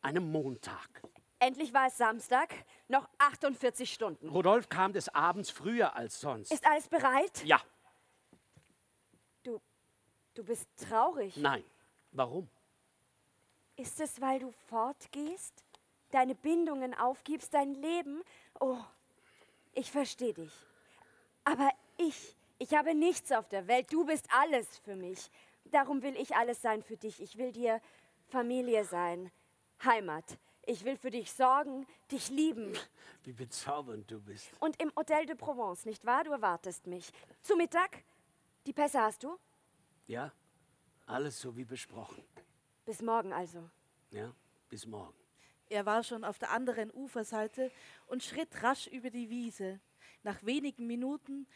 B: einem Montag.
C: Endlich war es Samstag, noch 48 Stunden.
B: Rodolphe kam des Abends früher als sonst.
C: Ist alles bereit?
B: ja,
C: Du, du bist traurig.
B: nein. Warum?
C: Ist es, weil du fortgehst? Deine Bindungen aufgibst, dein Leben? Oh, ich verstehe dich. Aber ich, ich habe nichts auf der Welt. Du bist alles für mich. Darum will ich alles sein für dich. Ich will dir Familie sein, Heimat. Ich will für dich sorgen, dich lieben.
B: Wie bezaubernd du bist.
C: Und im Hotel de Provence, nicht wahr? Du erwartest mich. Zu Mittag? Die Pässe hast du?
B: Ja, alles so wie besprochen.
C: Bis morgen also.
B: Ja, bis morgen.
D: Er war schon auf der anderen Uferseite und schritt rasch über die Wiese. Nach wenigen Minuten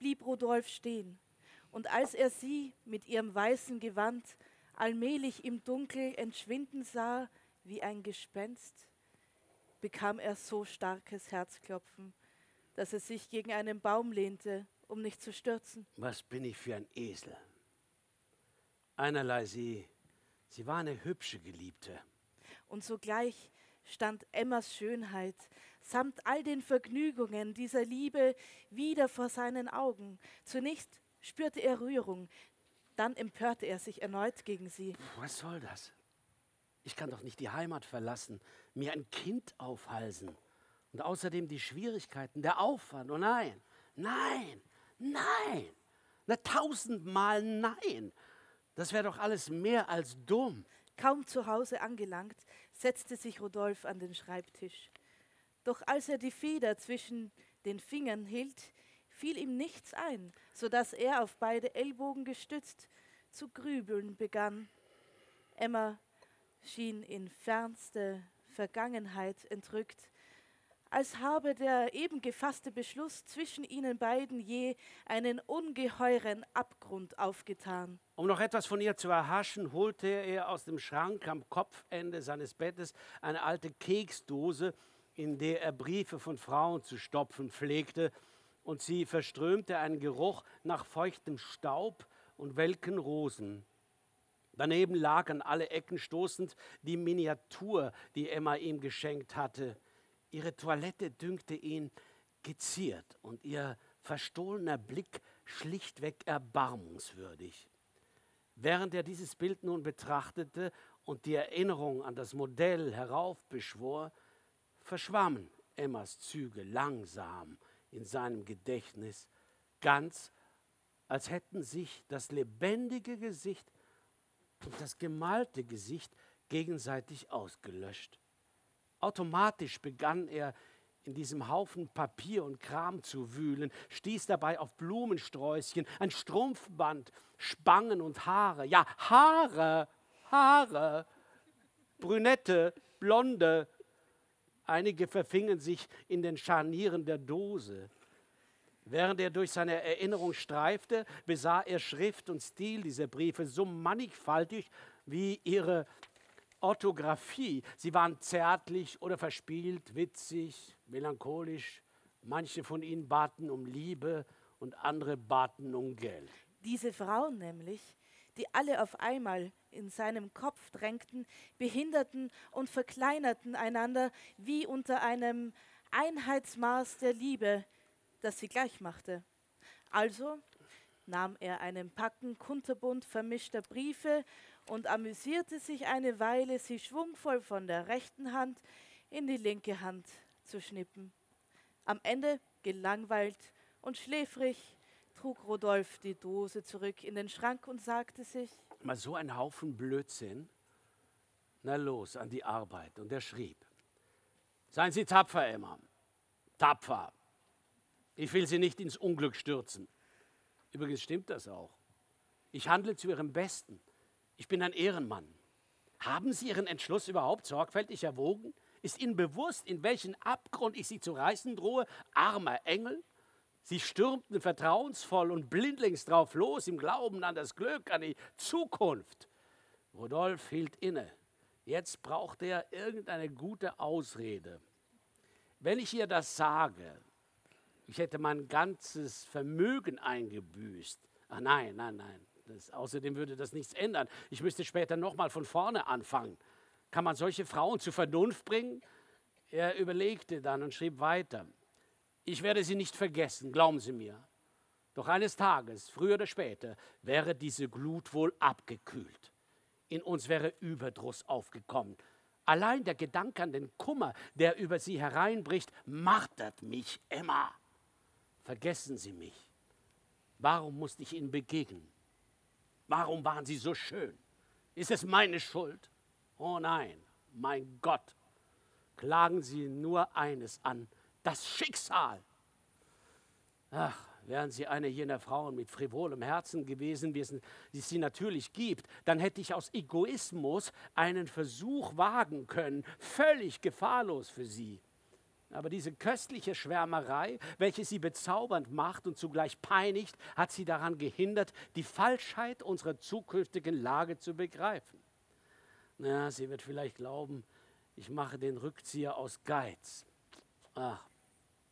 D: blieb Rodolphe stehen. Und als er sie mit ihrem weißen Gewand allmählich im Dunkel entschwinden sah wie ein Gespenst, bekam er so starkes Herzklopfen, dass er sich gegen einen Baum lehnte, um nicht zu stürzen.
B: Was bin ich für ein Esel? Einerlei sie, sie war eine hübsche Geliebte.
D: Und sogleich stand Emmas Schönheit samt all den Vergnügungen dieser Liebe wieder vor seinen Augen. Zunächst spürte er Rührung, dann empörte er sich erneut gegen sie.
B: Was soll das? Ich kann doch nicht die Heimat verlassen, mir ein Kind aufhalsen. Und außerdem die Schwierigkeiten, der Aufwand. Oh nein, nein, nein. Na tausendmal nein. Das wäre doch alles mehr als dumm.
D: Kaum zu Hause angelangt, setzte sich Rodolphe an den Schreibtisch. Doch als er die Feder zwischen den Fingern hielt, fiel ihm nichts ein, so dass er auf beide Ellbogen gestützt zu grübeln begann. Emma schien in fernste Vergangenheit entrückt, als habe der eben gefasste Beschluss zwischen ihnen beiden je einen ungeheuren Abgrund aufgetan.
B: Um noch etwas von ihr zu erhaschen, holte er aus dem Schrank am Kopfende seines Bettes eine alte Keksdose, in der er Briefe von Frauen zu stopfen pflegte, und sie verströmte einen Geruch nach feuchtem Staub und welken Rosen. Daneben lag an alle Ecken stoßend die Miniatur, die Emma ihm geschenkt hatte. Ihre Toilette dünkte ihn geziert und ihr verstohlener Blick schlichtweg erbarmungswürdig. Während er dieses Bild nun betrachtete und die Erinnerung an das Modell heraufbeschwor, verschwammen Emmas Züge langsam in seinem Gedächtnis, ganz als hätten sich das lebendige Gesicht und das gemalte Gesicht gegenseitig ausgelöscht. Automatisch begann er in diesem Haufen Papier und Kram zu wühlen, stieß dabei auf Blumensträußchen, ein Strumpfband, Spangen und Haare. Ja, Haare, Haare, Brünette, Blonde. Einige verfingen sich in den Scharnieren der Dose. Während er durch seine Erinnerung streifte, besah er Schrift und Stil dieser Briefe so mannigfaltig wie ihre Orthographie. Sie waren zärtlich oder verspielt, witzig, melancholisch. Manche von ihnen baten um Liebe und andere baten um Geld.
D: Diese Frauen nämlich, die alle auf einmal in seinem Kopf drängten, behinderten und verkleinerten einander wie unter einem Einheitsmaß der Liebe, das sie gleich machte. Also nahm er einen Packen kunterbunt vermischter Briefe und amüsierte sich eine Weile, sie schwungvoll von der rechten Hand in die linke Hand zu schnippen. Am Ende, gelangweilt und schläfrig, trug Rodolph die Dose zurück in den Schrank und sagte sich:
B: Mal so ein Haufen Blödsinn. Na los, an die Arbeit. Und er schrieb: Seien Sie tapfer, Emma. Tapfer. Ich will Sie nicht ins Unglück stürzen. Übrigens stimmt das auch. Ich handle zu Ihrem Besten. Ich bin ein Ehrenmann. Haben Sie Ihren Entschluss überhaupt sorgfältig erwogen? Ist Ihnen bewusst, in welchen Abgrund ich Sie zu reißen drohe? Armer Engel? Sie stürmten vertrauensvoll und blindlings drauf los im Glauben an das Glück, an die Zukunft. Rodolph hielt inne. Jetzt braucht er irgendeine gute Ausrede. Wenn ich ihr das sage, ich hätte mein ganzes Vermögen eingebüßt. Ach nein, nein, nein. Das, außerdem würde das nichts ändern. Ich müsste später nochmal von vorne anfangen. Kann man solche Frauen zur Vernunft bringen? Er überlegte dann und schrieb weiter. Ich werde sie nicht vergessen, glauben Sie mir. Doch eines Tages, früher oder später, wäre diese Glut wohl abgekühlt. In uns wäre Überdruss aufgekommen. Allein der Gedanke an den Kummer, der über sie hereinbricht, martert mich, Emma. Vergessen Sie mich. Warum musste ich Ihnen begegnen? Warum waren Sie so schön? Ist es meine Schuld? Oh nein, mein Gott. Klagen Sie nur eines an, das Schicksal. Ach, wären Sie eine jener Frauen mit frivolem Herzen gewesen, wie es sie natürlich gibt, dann hätte ich aus Egoismus einen Versuch wagen können, völlig gefahrlos für Sie. Aber diese köstliche Schwärmerei, welche sie bezaubernd macht und zugleich peinigt, hat sie daran gehindert, die Falschheit unserer zukünftigen Lage zu begreifen. Na, sie wird vielleicht glauben, ich mache den Rückzieher aus Geiz. Ach,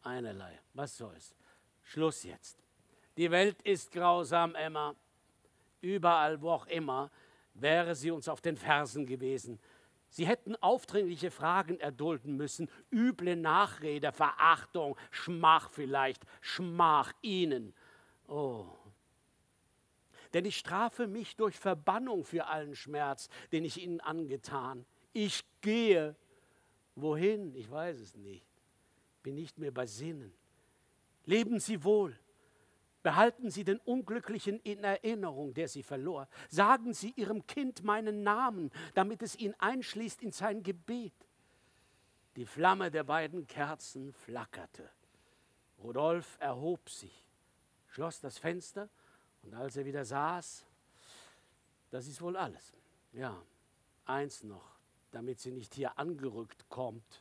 B: einerlei, was soll's. Schluss jetzt. Die Welt ist grausam, Emma. Überall, wo auch immer, wäre sie uns auf den Fersen gewesen. Sie hätten aufdringliche Fragen erdulden müssen, üble Nachrede, Verachtung, Schmach vielleicht, Schmach ihnen. Oh. Denn ich strafe mich durch Verbannung für allen Schmerz, den ich ihnen angetan. Ich gehe. Wohin? Ich weiß es nicht. Bin nicht mehr bei Sinnen. Leben Sie wohl. Behalten Sie den Unglücklichen in Erinnerung, der sie verlor. Sagen Sie Ihrem Kind meinen Namen, damit es ihn einschließt in sein Gebet. Die Flamme der beiden Kerzen flackerte. Rudolf erhob sich, schloss das Fenster und als er wieder saß, das ist wohl alles. Ja, eins noch, damit sie nicht hier angerückt kommt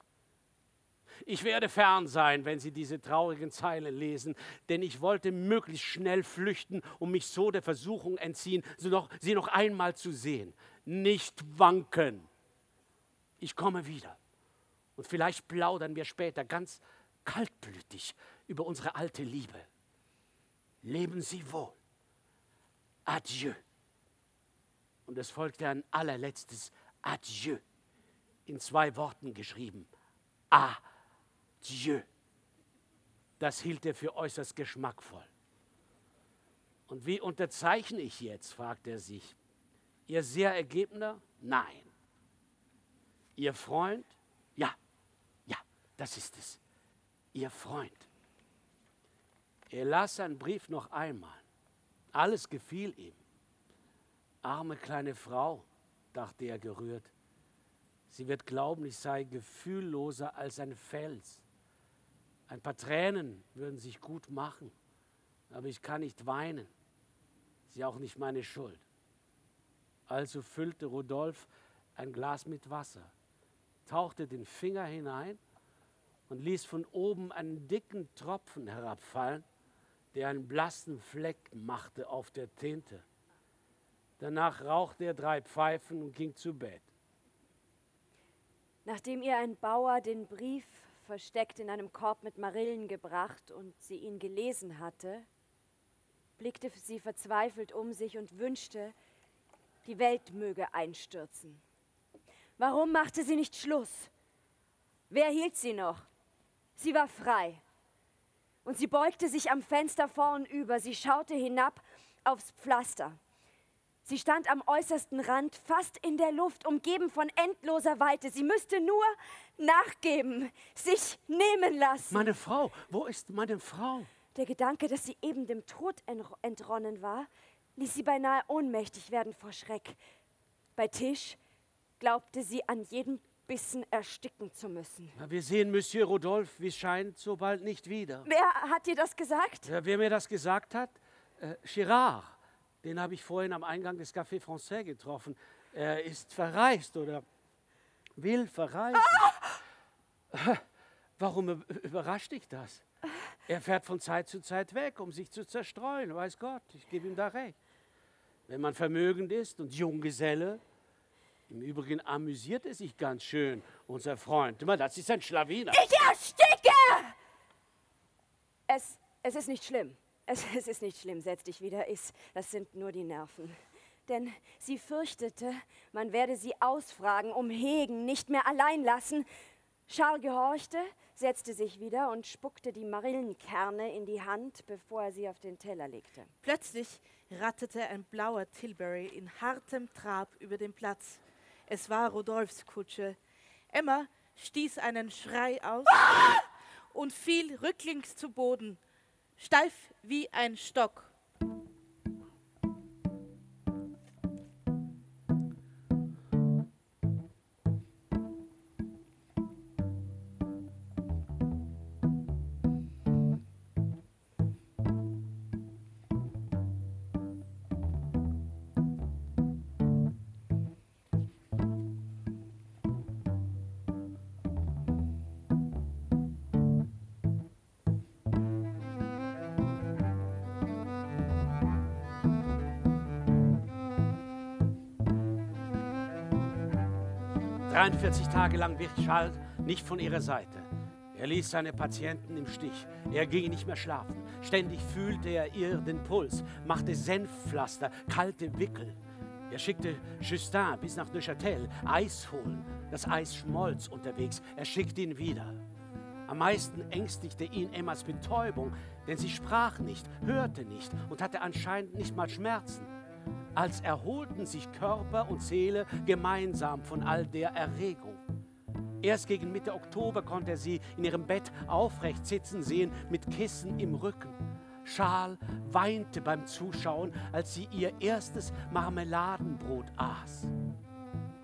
B: ich werde fern sein, wenn Sie diese traurigen Zeilen lesen, denn ich wollte möglichst schnell flüchten, um mich so der Versuchung entziehen, sie noch, sie noch einmal zu sehen. Nicht wanken. Ich komme wieder. Und vielleicht plaudern wir später ganz kaltblütig über unsere alte Liebe. Leben Sie wohl. Adieu. Und es folgte ein allerletztes Adieu, in zwei Worten geschrieben. A. Dieu. Das hielt er für äußerst geschmackvoll. Und wie unterzeichne ich jetzt, fragt er sich. Ihr sehr ergebener? Nein. Ihr Freund? Ja, ja, das ist es. Ihr Freund. Er las seinen Brief noch einmal. Alles gefiel ihm. Arme kleine Frau, dachte er gerührt. Sie wird glauben, ich sei gefühlloser als ein Fels. Ein paar Tränen würden sich gut machen, aber ich kann nicht weinen. Ist auch nicht meine Schuld. Also füllte Rudolf ein Glas mit Wasser, tauchte den Finger hinein und ließ von oben einen dicken Tropfen herabfallen, der einen blassen Fleck machte auf der Tinte. Danach rauchte er drei Pfeifen und ging zu Bett.
C: Nachdem ihr ein Bauer den Brief versteckt in einem Korb mit Marillen gebracht und sie ihn gelesen hatte, blickte sie verzweifelt um sich und wünschte, die Welt möge einstürzen. Warum machte sie nicht Schluss? Wer hielt sie noch? Sie war frei. Und sie beugte sich am Fenster vorn über, sie schaute hinab aufs Pflaster. Sie stand am äußersten Rand, fast in der Luft, umgeben von endloser Weite. Sie müsste nur nachgeben, sich nehmen lassen.
B: Meine Frau, wo ist meine Frau?
C: Der Gedanke, dass sie eben dem Tod entronnen war, ließ sie beinahe ohnmächtig werden vor Schreck. Bei Tisch glaubte sie an jedem Bissen ersticken zu müssen.
B: Na, wir sehen Monsieur Rodolphe, wie es scheint, so bald nicht wieder.
C: Wer hat dir das gesagt?
B: Ja, wer mir das gesagt hat? Äh, Girard. Den habe ich vorhin am Eingang des Café Français getroffen. Er ist verreist oder will verreisen. Ah! Warum überrascht dich das? Er fährt von Zeit zu Zeit weg, um sich zu zerstreuen, weiß Gott. Ich gebe ihm da recht. Wenn man vermögend ist und Junggeselle, im Übrigen amüsiert er sich ganz schön, unser Freund. Das ist ein Schlawiner.
C: Ich ersticke! Es, es ist nicht schlimm. Es, es ist nicht schlimm, setz dich wieder. Ich, das sind nur die Nerven. Denn sie fürchtete, man werde sie ausfragen, umhegen, nicht mehr allein lassen. Charles gehorchte, setzte sich wieder und spuckte die Marillenkerne in die Hand, bevor er sie auf den Teller legte.
D: Plötzlich ratterte ein blauer Tilbury in hartem Trab über den Platz. Es war Rodolphs Kutsche. Emma stieß einen Schrei aus ah! und fiel rücklings zu Boden, steif wie ein Stock.
B: 43 Tage lang wich Charles nicht von ihrer Seite. Er ließ seine Patienten im Stich. Er ging nicht mehr schlafen. Ständig fühlte er ihr den Puls, machte Senfpflaster, kalte Wickel. Er schickte Justin bis nach Neuchâtel Eis holen. Das Eis schmolz unterwegs. Er schickte ihn wieder. Am meisten ängstigte ihn Emmas Betäubung, denn sie sprach nicht, hörte nicht und hatte anscheinend nicht mal Schmerzen als erholten sich Körper und Seele gemeinsam von all der Erregung. Erst gegen Mitte Oktober konnte er sie in ihrem Bett aufrecht sitzen sehen, mit Kissen im Rücken. Schal weinte beim Zuschauen, als sie ihr erstes Marmeladenbrot aß.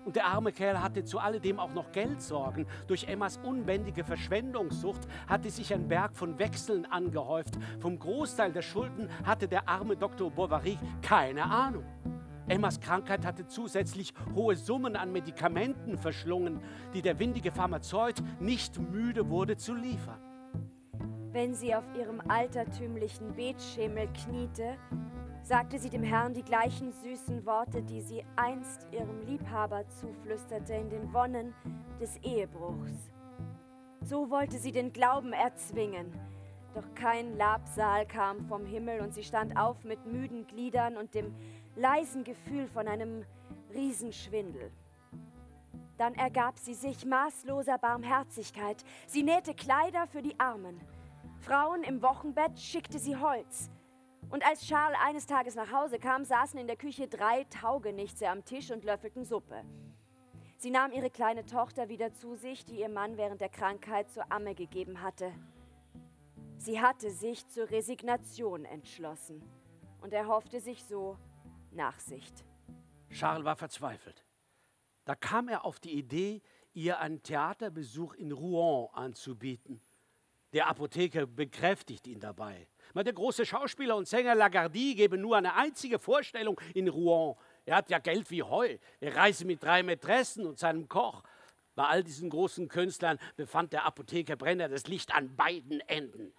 B: Und der arme Kerl hatte zu alledem auch noch Geldsorgen. Durch Emmas unbändige Verschwendungssucht hatte sich ein Berg von Wechseln angehäuft. Vom Großteil der Schulden hatte der arme Dr. Bovary keine Ahnung. Emmas Krankheit hatte zusätzlich hohe Summen an Medikamenten verschlungen, die der windige Pharmazeut nicht müde wurde zu liefern.
C: Wenn sie auf ihrem altertümlichen Betschemel kniete, sagte sie dem Herrn die gleichen süßen Worte, die sie einst ihrem Liebhaber zuflüsterte in den Wonnen des Ehebruchs. So wollte sie den Glauben erzwingen. Doch kein Labsal kam vom Himmel und sie stand auf mit müden Gliedern und dem leisen Gefühl von einem Riesenschwindel. Dann ergab sie sich maßloser Barmherzigkeit. Sie nähte Kleider für die Armen. Frauen im Wochenbett schickte sie Holz. Und als Charles eines Tages nach Hause kam, saßen in der Küche drei Taugenichtse am Tisch und löffelten Suppe. Sie nahm ihre kleine Tochter wieder zu sich, die ihr Mann während der Krankheit zur Amme gegeben hatte. Sie hatte sich zur Resignation entschlossen und erhoffte sich so Nachsicht.
B: Charles war verzweifelt. Da kam er auf die Idee, ihr einen Theaterbesuch in Rouen anzubieten. Der Apotheker bekräftigt ihn dabei. Der große Schauspieler und Sänger Lagardy gebe nur eine einzige Vorstellung in Rouen. Er hat ja Geld wie Heu. Er reise mit drei Mätressen und seinem Koch. Bei all diesen großen Künstlern befand der Apotheker Brenner das Licht an beiden Enden.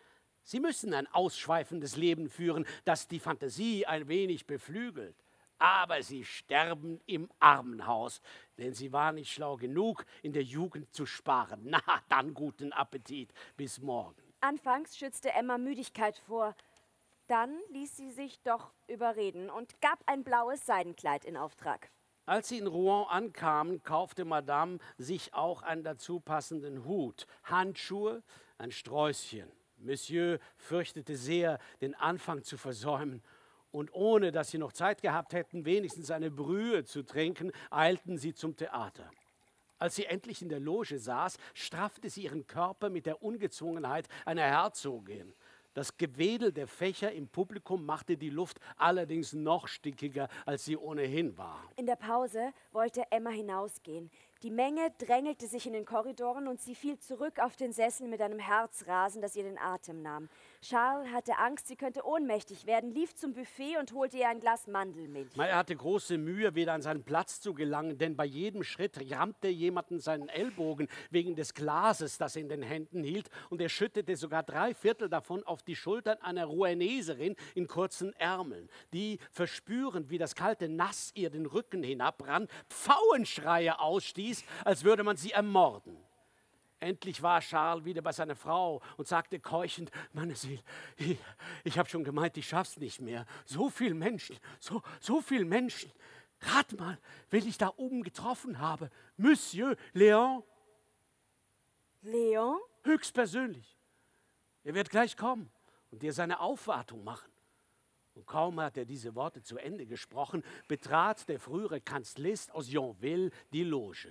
B: Sie müssen ein ausschweifendes Leben führen, das die Fantasie ein wenig beflügelt. Aber sie sterben im Armenhaus, denn sie war nicht schlau genug, in der Jugend zu sparen. Na, dann guten Appetit. Bis morgen.
C: Anfangs schützte Emma Müdigkeit vor. Dann ließ sie sich doch überreden und gab ein blaues Seidenkleid in Auftrag.
B: Als sie in Rouen ankamen, kaufte Madame sich auch einen dazu passenden Hut, Handschuhe, ein Sträußchen. Monsieur fürchtete sehr, den Anfang zu versäumen. Und ohne dass sie noch Zeit gehabt hätten, wenigstens eine Brühe zu trinken, eilten sie zum Theater. Als sie endlich in der Loge saß, straffte sie ihren Körper mit der Ungezwungenheit einer Herzogin. Das Gewedel der Fächer im Publikum machte die Luft allerdings noch stickiger, als sie ohnehin war.
C: In der Pause wollte Emma hinausgehen. Die Menge drängelte sich in den Korridoren und sie fiel zurück auf den Sessel mit einem Herzrasen, das ihr den Atem nahm. Charles hatte Angst, sie könnte ohnmächtig werden, lief zum Buffet und holte ihr ein Glas Mandelmilch.
B: Er hatte große Mühe, wieder an seinen Platz zu gelangen, denn bei jedem Schritt rammte jemanden seinen Ellbogen wegen des Glases, das er in den Händen hielt, und er schüttete sogar drei Viertel davon auf die Schultern einer Roueneserin in kurzen Ärmeln, die, verspürend, wie das kalte Nass ihr den Rücken hinabrann, Pfauenschreie ausstieß ließ, als würde man sie ermorden. Endlich war Charles wieder bei seiner Frau und sagte keuchend, meine Seele, ich, ich habe schon gemeint, ich schaff's nicht mehr. So viele Menschen, so, so viele Menschen. Rat mal, wen ich da oben getroffen habe. Monsieur Léon.
C: Léon?
B: Höchstpersönlich. Er wird gleich kommen und dir seine Aufwartung machen. Und kaum hat er diese Worte zu Ende gesprochen, betrat der frühere Kanzlist aus Yonville die Loge.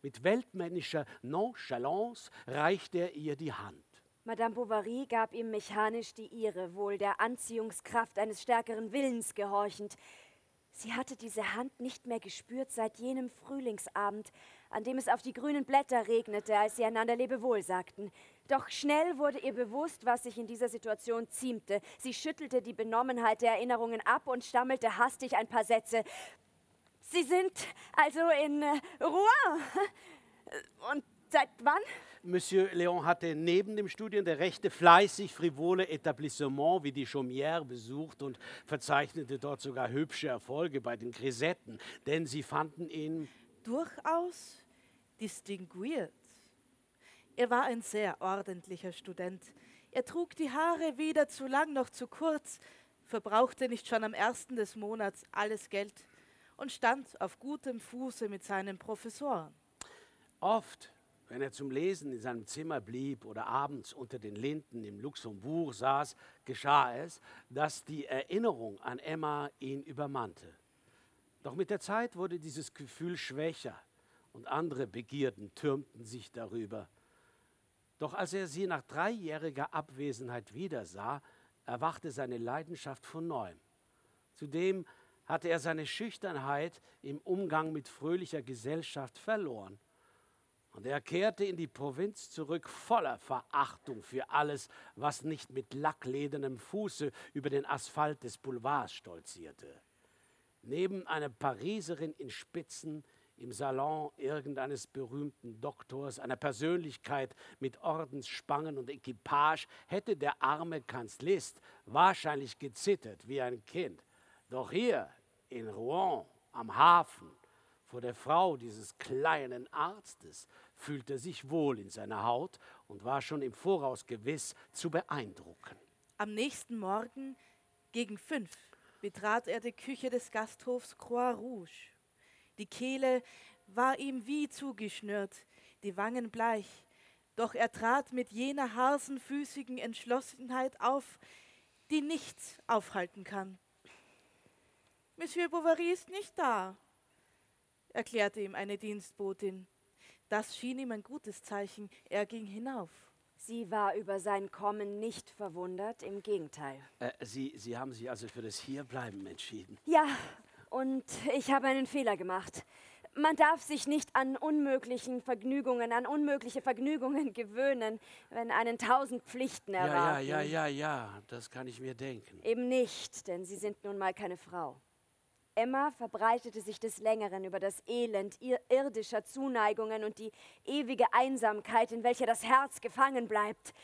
B: Mit weltmännischer Nonchalance reichte er ihr die Hand.
C: Madame Bovary gab ihm mechanisch die ihre, wohl der Anziehungskraft eines stärkeren Willens gehorchend. Sie hatte diese Hand nicht mehr gespürt seit jenem Frühlingsabend, an dem es auf die grünen Blätter regnete, als sie einander Lebewohl sagten. Doch schnell wurde ihr bewusst, was sich in dieser Situation ziemte. Sie schüttelte die Benommenheit der Erinnerungen ab und stammelte hastig ein paar Sätze. Sie sind also in äh, Rouen. Und seit wann?
B: Monsieur Léon hatte neben dem Studium der Rechte fleißig frivole Etablissements wie die Chaumière besucht und verzeichnete dort sogar hübsche Erfolge bei den Grisetten, denn sie fanden ihn
D: durchaus distinguiert. Er war ein sehr ordentlicher Student. Er trug die Haare weder zu lang noch zu kurz, verbrauchte nicht schon am ersten des Monats alles Geld und stand auf gutem Fuße mit seinen Professoren.
B: Oft, wenn er zum Lesen in seinem Zimmer blieb oder abends unter den Linden im Luxembourg saß, geschah es, dass die Erinnerung an Emma ihn übermannte. Doch mit der Zeit wurde dieses Gefühl schwächer und andere Begierden türmten sich darüber. Doch als er sie nach dreijähriger Abwesenheit wiedersah, erwachte seine Leidenschaft von neuem. Zudem hatte er seine Schüchternheit im Umgang mit fröhlicher Gesellschaft verloren. Und er kehrte in die Provinz zurück voller Verachtung für alles, was nicht mit lackledernem Fuße über den Asphalt des Boulevards stolzierte. Neben einer Pariserin in Spitzen im Salon irgendeines berühmten Doktors, einer Persönlichkeit mit Ordensspangen und Equipage, hätte der arme Kanzlist wahrscheinlich gezittert wie ein Kind. Doch hier in Rouen am Hafen vor der Frau dieses kleinen Arztes fühlte er sich wohl in seiner Haut und war schon im Voraus gewiss zu beeindrucken.
D: Am nächsten Morgen gegen fünf betrat er die Küche des Gasthofs Croix Rouge. Die Kehle war ihm wie zugeschnürt, die Wangen bleich, doch er trat mit jener hasenfüßigen Entschlossenheit auf, die nichts aufhalten kann. Monsieur Bovary ist nicht da, erklärte ihm eine Dienstbotin. Das schien ihm ein gutes Zeichen. Er ging hinauf.
C: Sie war über sein Kommen nicht verwundert, im Gegenteil.
B: Äh, Sie, Sie haben sich also für das Hierbleiben entschieden?
C: Ja, und ich habe einen Fehler gemacht. Man darf sich nicht an unmöglichen Vergnügungen, an unmögliche Vergnügungen gewöhnen, wenn einen tausend Pflichten
B: Ja,
C: erwarten.
B: ja, ja, ja, ja, das kann ich mir denken.
C: Eben nicht, denn Sie sind nun mal keine Frau. Emma verbreitete sich des Längeren über das Elend ir irdischer Zuneigungen und die ewige Einsamkeit, in welcher das Herz gefangen bleibt.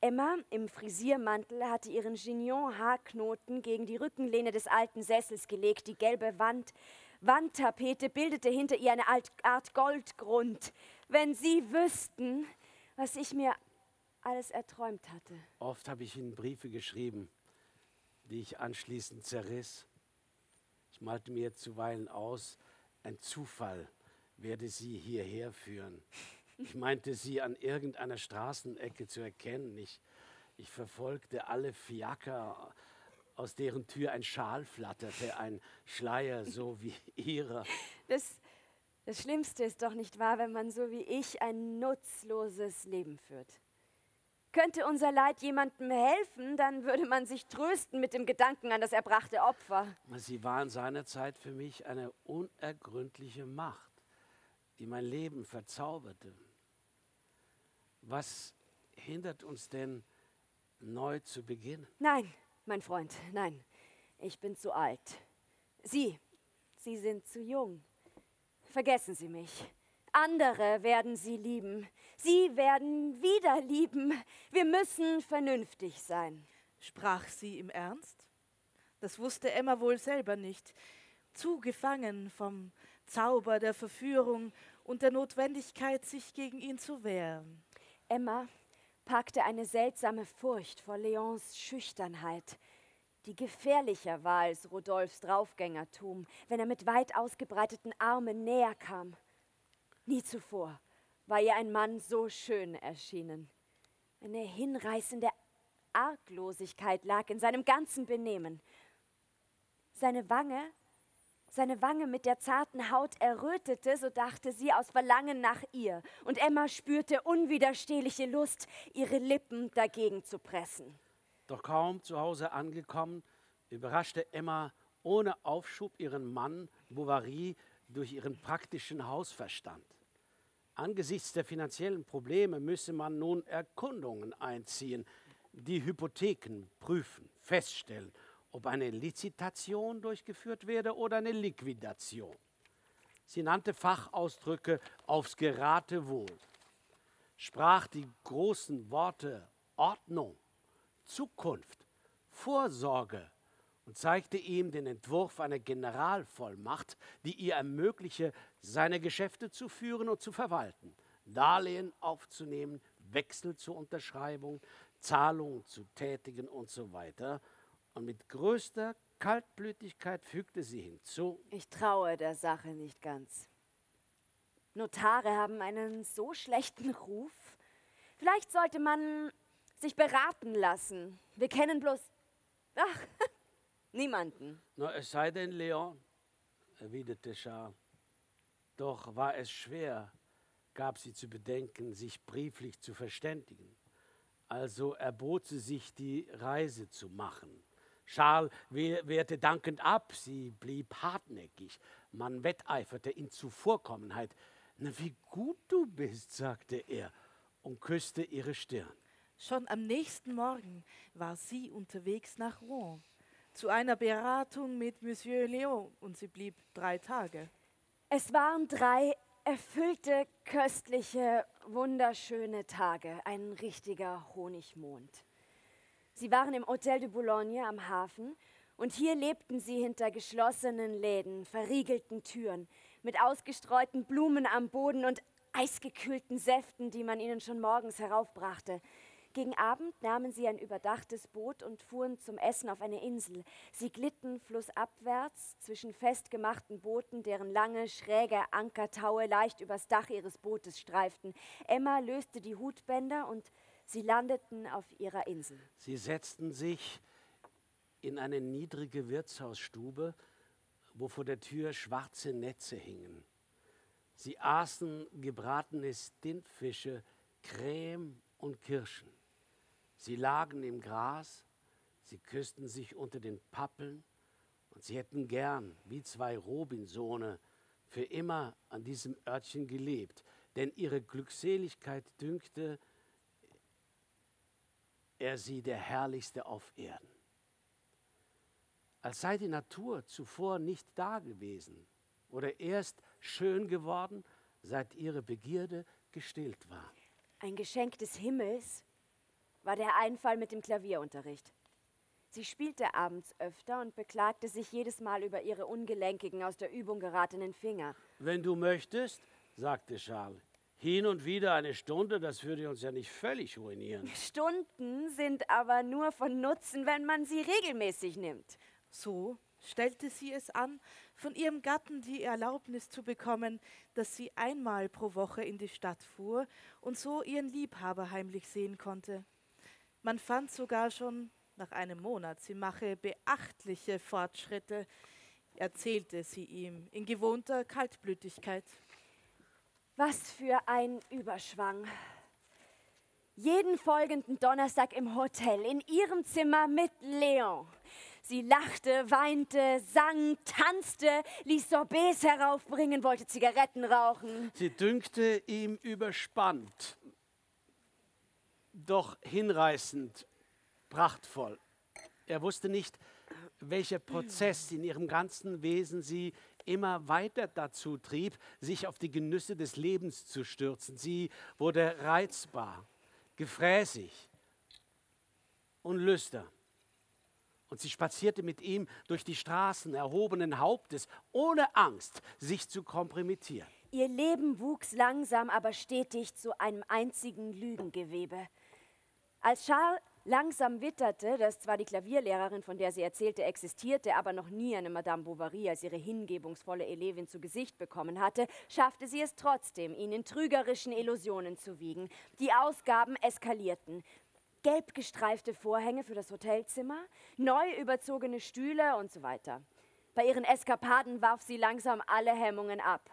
C: Emma im Frisiermantel hatte ihren Chignon-Haarknoten gegen die Rückenlehne des alten Sessels gelegt. Die gelbe Wand, Wandtapete bildete hinter ihr eine Art Goldgrund. Wenn Sie wüssten, was ich mir alles erträumt hatte.
B: Oft habe ich Ihnen Briefe geschrieben, die ich anschließend zerriss. Ich malte mir zuweilen aus, ein Zufall werde Sie hierher führen. Ich meinte, Sie an irgendeiner Straßenecke zu erkennen. Ich, ich verfolgte alle Fiaker, aus deren Tür ein Schal flatterte, ein Schleier so wie Ihrer.
C: Das, das Schlimmste ist doch nicht wahr, wenn man so wie ich ein nutzloses Leben führt. Könnte unser Leid jemandem helfen, dann würde man sich trösten mit dem Gedanken an das erbrachte Opfer.
B: Sie waren seinerzeit für mich eine unergründliche Macht, die mein Leben verzauberte. Was hindert uns denn, neu zu beginnen?
C: Nein, mein Freund, nein. Ich bin zu alt. Sie, Sie sind zu jung. Vergessen Sie mich. Andere werden Sie lieben. Sie werden wieder lieben. Wir müssen vernünftig sein.
D: Sprach sie im Ernst? Das wusste Emma wohl selber nicht. Zu gefangen vom Zauber der Verführung und der Notwendigkeit, sich gegen ihn zu wehren.
C: Emma packte eine seltsame Furcht vor Leons Schüchternheit, die gefährlicher war als Rodolphs Draufgängertum, wenn er mit weit ausgebreiteten Armen näher kam. Nie zuvor war ihr ein Mann so schön erschienen. Eine hinreißende Arglosigkeit lag in seinem ganzen Benehmen. Seine Wange, seine Wange mit der zarten Haut errötete, so dachte sie aus Verlangen nach ihr, und Emma spürte unwiderstehliche Lust, ihre Lippen dagegen zu pressen.
B: Doch kaum zu Hause angekommen, überraschte Emma ohne Aufschub ihren Mann Bovary durch ihren praktischen Hausverstand. Angesichts der finanziellen Probleme müsse man nun Erkundungen einziehen, die Hypotheken prüfen, feststellen, ob eine Lizitation durchgeführt werde oder eine Liquidation. Sie nannte Fachausdrücke aufs Geratewohl, sprach die großen Worte Ordnung, Zukunft, Vorsorge und zeigte ihm den Entwurf einer Generalvollmacht, die ihr ermögliche, seine Geschäfte zu führen und zu verwalten, Darlehen aufzunehmen, Wechsel zur Unterschreibung, Zahlungen zu tätigen und so weiter. Und mit größter Kaltblütigkeit fügte sie hinzu,
C: Ich traue der Sache nicht ganz. Notare haben einen so schlechten Ruf. Vielleicht sollte man sich beraten lassen. Wir kennen bloß. Ach, niemanden.
B: Na, es sei denn, Leon, erwiderte Charles. Doch war es schwer, gab sie zu bedenken, sich brieflich zu verständigen. Also erbot sie sich, die Reise zu machen. Charles wehr- wehrte dankend ab, sie blieb hartnäckig. Man wetteiferte in Zuvorkommenheit. Na, wie gut du bist, sagte er und küsste ihre Stirn.
D: Schon am nächsten Morgen war sie unterwegs nach Rouen zu einer Beratung mit Monsieur Léon und sie blieb drei Tage.
C: Es waren drei erfüllte, köstliche, wunderschöne Tage. Ein richtiger Honigmond. Sie waren im Hotel de Boulogne am Hafen und hier lebten sie hinter geschlossenen Läden, verriegelten Türen, mit ausgestreuten Blumen am Boden und eisgekühlten Säften, die man ihnen schon morgens heraufbrachte. Gegen Abend nahmen sie ein überdachtes Boot und fuhren zum Essen auf eine Insel. Sie glitten flussabwärts zwischen festgemachten Booten, deren lange, schräge Ankertaue leicht übers Dach ihres Bootes streiften. Emma löste die Hutbänder und sie landeten auf ihrer Insel.
B: Sie setzten sich in eine niedrige Wirtshausstube, wo vor der Tür schwarze Netze hingen. Sie aßen gebratene Stintfische, Creme und Kirschen. Sie lagen im Gras, sie küssten sich unter den Pappeln und sie hätten gern, wie zwei Robinsone, für immer an diesem Örtchen gelebt, denn ihre Glückseligkeit dünkte er sie der herrlichste auf Erden. Als sei die Natur zuvor nicht da gewesen oder erst schön geworden, seit ihre Begierde gestillt war.
C: Ein Geschenk des Himmels war der Einfall mit dem Klavierunterricht. Sie spielte abends öfter und beklagte sich jedes Mal über ihre ungelenkigen, aus der Übung geratenen Finger.
B: Wenn du möchtest, sagte Charles, hin und wieder eine Stunde, das würde uns ja nicht völlig ruinieren.
C: Stunden sind aber nur von Nutzen, wenn man sie regelmäßig nimmt.
D: So stellte sie es an, von ihrem Gatten die Erlaubnis zu bekommen, dass sie einmal pro Woche in die Stadt fuhr und so ihren Liebhaber heimlich sehen konnte. Man fand sogar schon nach einem Monat, sie mache beachtliche Fortschritte, erzählte sie ihm in gewohnter Kaltblütigkeit.
C: Was für ein Überschwang. Jeden folgenden Donnerstag im Hotel, in ihrem Zimmer mit Leon. Sie lachte, weinte, sang, tanzte, ließ Sorbets heraufbringen, wollte Zigaretten rauchen.
B: Sie dünkte ihm überspannt, doch hinreißend, prachtvoll. Er wusste nicht, welcher Prozess in ihrem ganzen Wesen sie immer weiter dazu trieb, sich auf die Genüsse des Lebens zu stürzen. Sie wurde reizbar, gefräßig und lüstern. Und sie spazierte mit ihm durch die Straßen erhobenen Hauptes, ohne Angst, sich zu kompromittieren.
C: Ihr Leben wuchs langsam, aber stetig zu einem einzigen Lügengewebe. Als Charles langsam witterte, dass zwar die Klavierlehrerin, von der sie erzählte, existierte, aber noch nie eine Madame Bovary als ihre hingebungsvolle Elevin zu Gesicht bekommen hatte, schaffte sie es trotzdem, ihn in trügerischen Illusionen zu wiegen. Die Ausgaben eskalierten. Gelb gestreifte Vorhänge für das Hotelzimmer, neu überzogene Stühle und so weiter. Bei ihren Eskapaden warf sie langsam alle Hemmungen ab.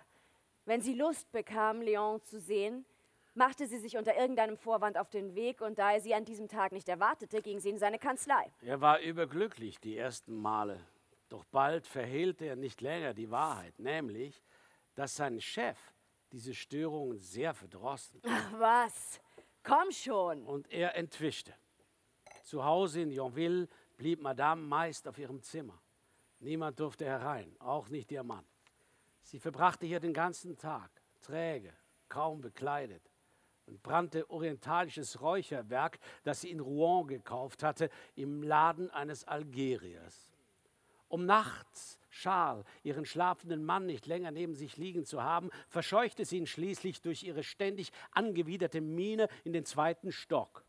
C: Wenn sie Lust bekam, Leon zu sehen, machte sie sich unter irgendeinem Vorwand auf den Weg und da er sie an diesem Tag nicht erwartete, ging sie in seine Kanzlei.
B: Er war überglücklich die ersten Male. Doch bald verhehlte er nicht länger die Wahrheit, nämlich, dass sein Chef diese Störungen sehr verdrossen.
C: Ach was, komm schon.
B: Und er entwischte. Zu Hause in Yonville blieb Madame meist auf ihrem Zimmer. Niemand durfte herein, auch nicht ihr Mann. Sie verbrachte hier den ganzen Tag, träge, kaum bekleidet und brannte orientalisches Räucherwerk, das sie in Rouen gekauft hatte, im Laden eines Algeriers. Um nachts Charles, ihren schlafenden Mann, nicht länger neben sich liegen zu haben, verscheuchte sie ihn schließlich durch ihre ständig angewiderte Miene in den zweiten Stock.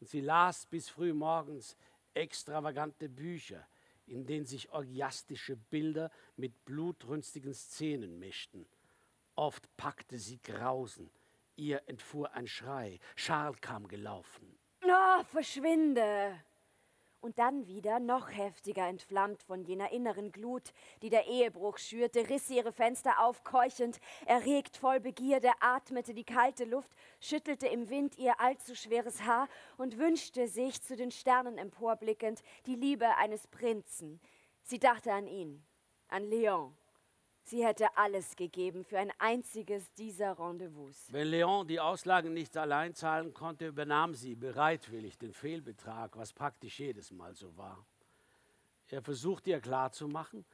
B: Und sie las bis früh morgens extravagante Bücher, in denen sich orgiastische Bilder mit blutrünstigen Szenen mischten. Oft packte sie Grausen, Ihr entfuhr ein Schrei. Charles kam gelaufen.
C: Oh, verschwinde! Und dann wieder, noch heftiger entflammt von jener inneren Glut, die der Ehebruch schürte, riss sie ihre Fenster auf, keuchend, erregt voll Begierde, atmete die kalte Luft, schüttelte im Wind ihr allzu schweres Haar und wünschte sich, zu den Sternen emporblickend, die Liebe eines Prinzen. Sie dachte an ihn, an Leon, Sie hätte alles gegeben für ein einziges dieser Rendezvous.
B: Wenn Leon die Auslagen nicht allein zahlen konnte, übernahm sie bereitwillig den Fehlbetrag, was praktisch jedes Mal so war. Er versuchte ihr klarzumachen,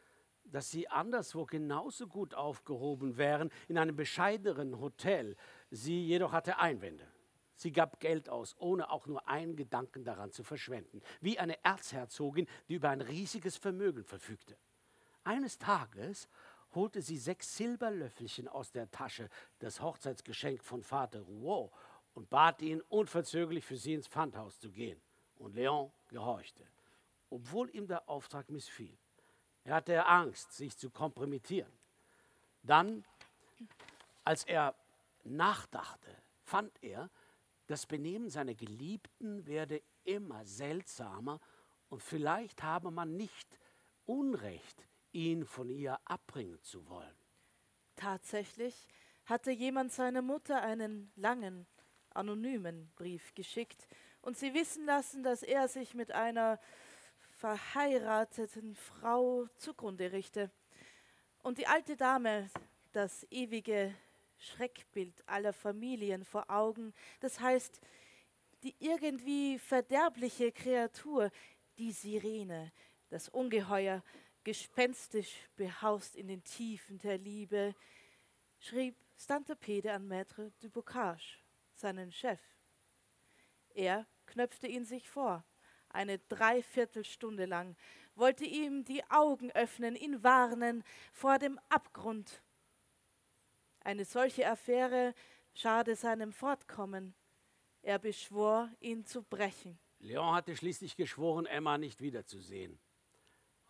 B: dass sie anderswo genauso gut aufgehoben wären, in einem bescheideneren Hotel. Sie jedoch hatte Einwände. Sie gab Geld aus, ohne auch nur einen Gedanken daran zu verschwenden, wie eine Erzherzogin, die über ein riesiges Vermögen verfügte. Eines Tages holte sie sechs Silberlöffelchen aus der Tasche, das Hochzeitsgeschenk von Vater Rouault, und bat ihn, unverzögerlich für sie ins Pfandhaus zu gehen. Und Leon gehorchte, obwohl ihm der Auftrag missfiel. Er hatte Angst, sich zu kompromittieren. Dann, als er nachdachte, fand er, das Benehmen seiner Geliebten werde immer seltsamer und vielleicht habe man nicht Unrecht ihn von ihr abbringen zu wollen.
D: Tatsächlich hatte jemand seiner Mutter einen langen, anonymen Brief geschickt und sie wissen lassen, dass er sich mit einer verheirateten Frau zugrunde richte. Und die alte Dame, das ewige Schreckbild aller Familien vor Augen, das heißt, die irgendwie verderbliche Kreatur, die Sirene, das Ungeheuer, gespenstisch behaust in den Tiefen der Liebe, schrieb Stantepede an Maître du Bocage, seinen Chef. Er knöpfte ihn sich vor, eine Dreiviertelstunde lang, wollte ihm die Augen öffnen, ihn warnen vor dem Abgrund. Eine solche Affäre schade seinem Fortkommen. Er beschwor, ihn zu brechen.
B: Leon hatte schließlich geschworen, Emma nicht wiederzusehen.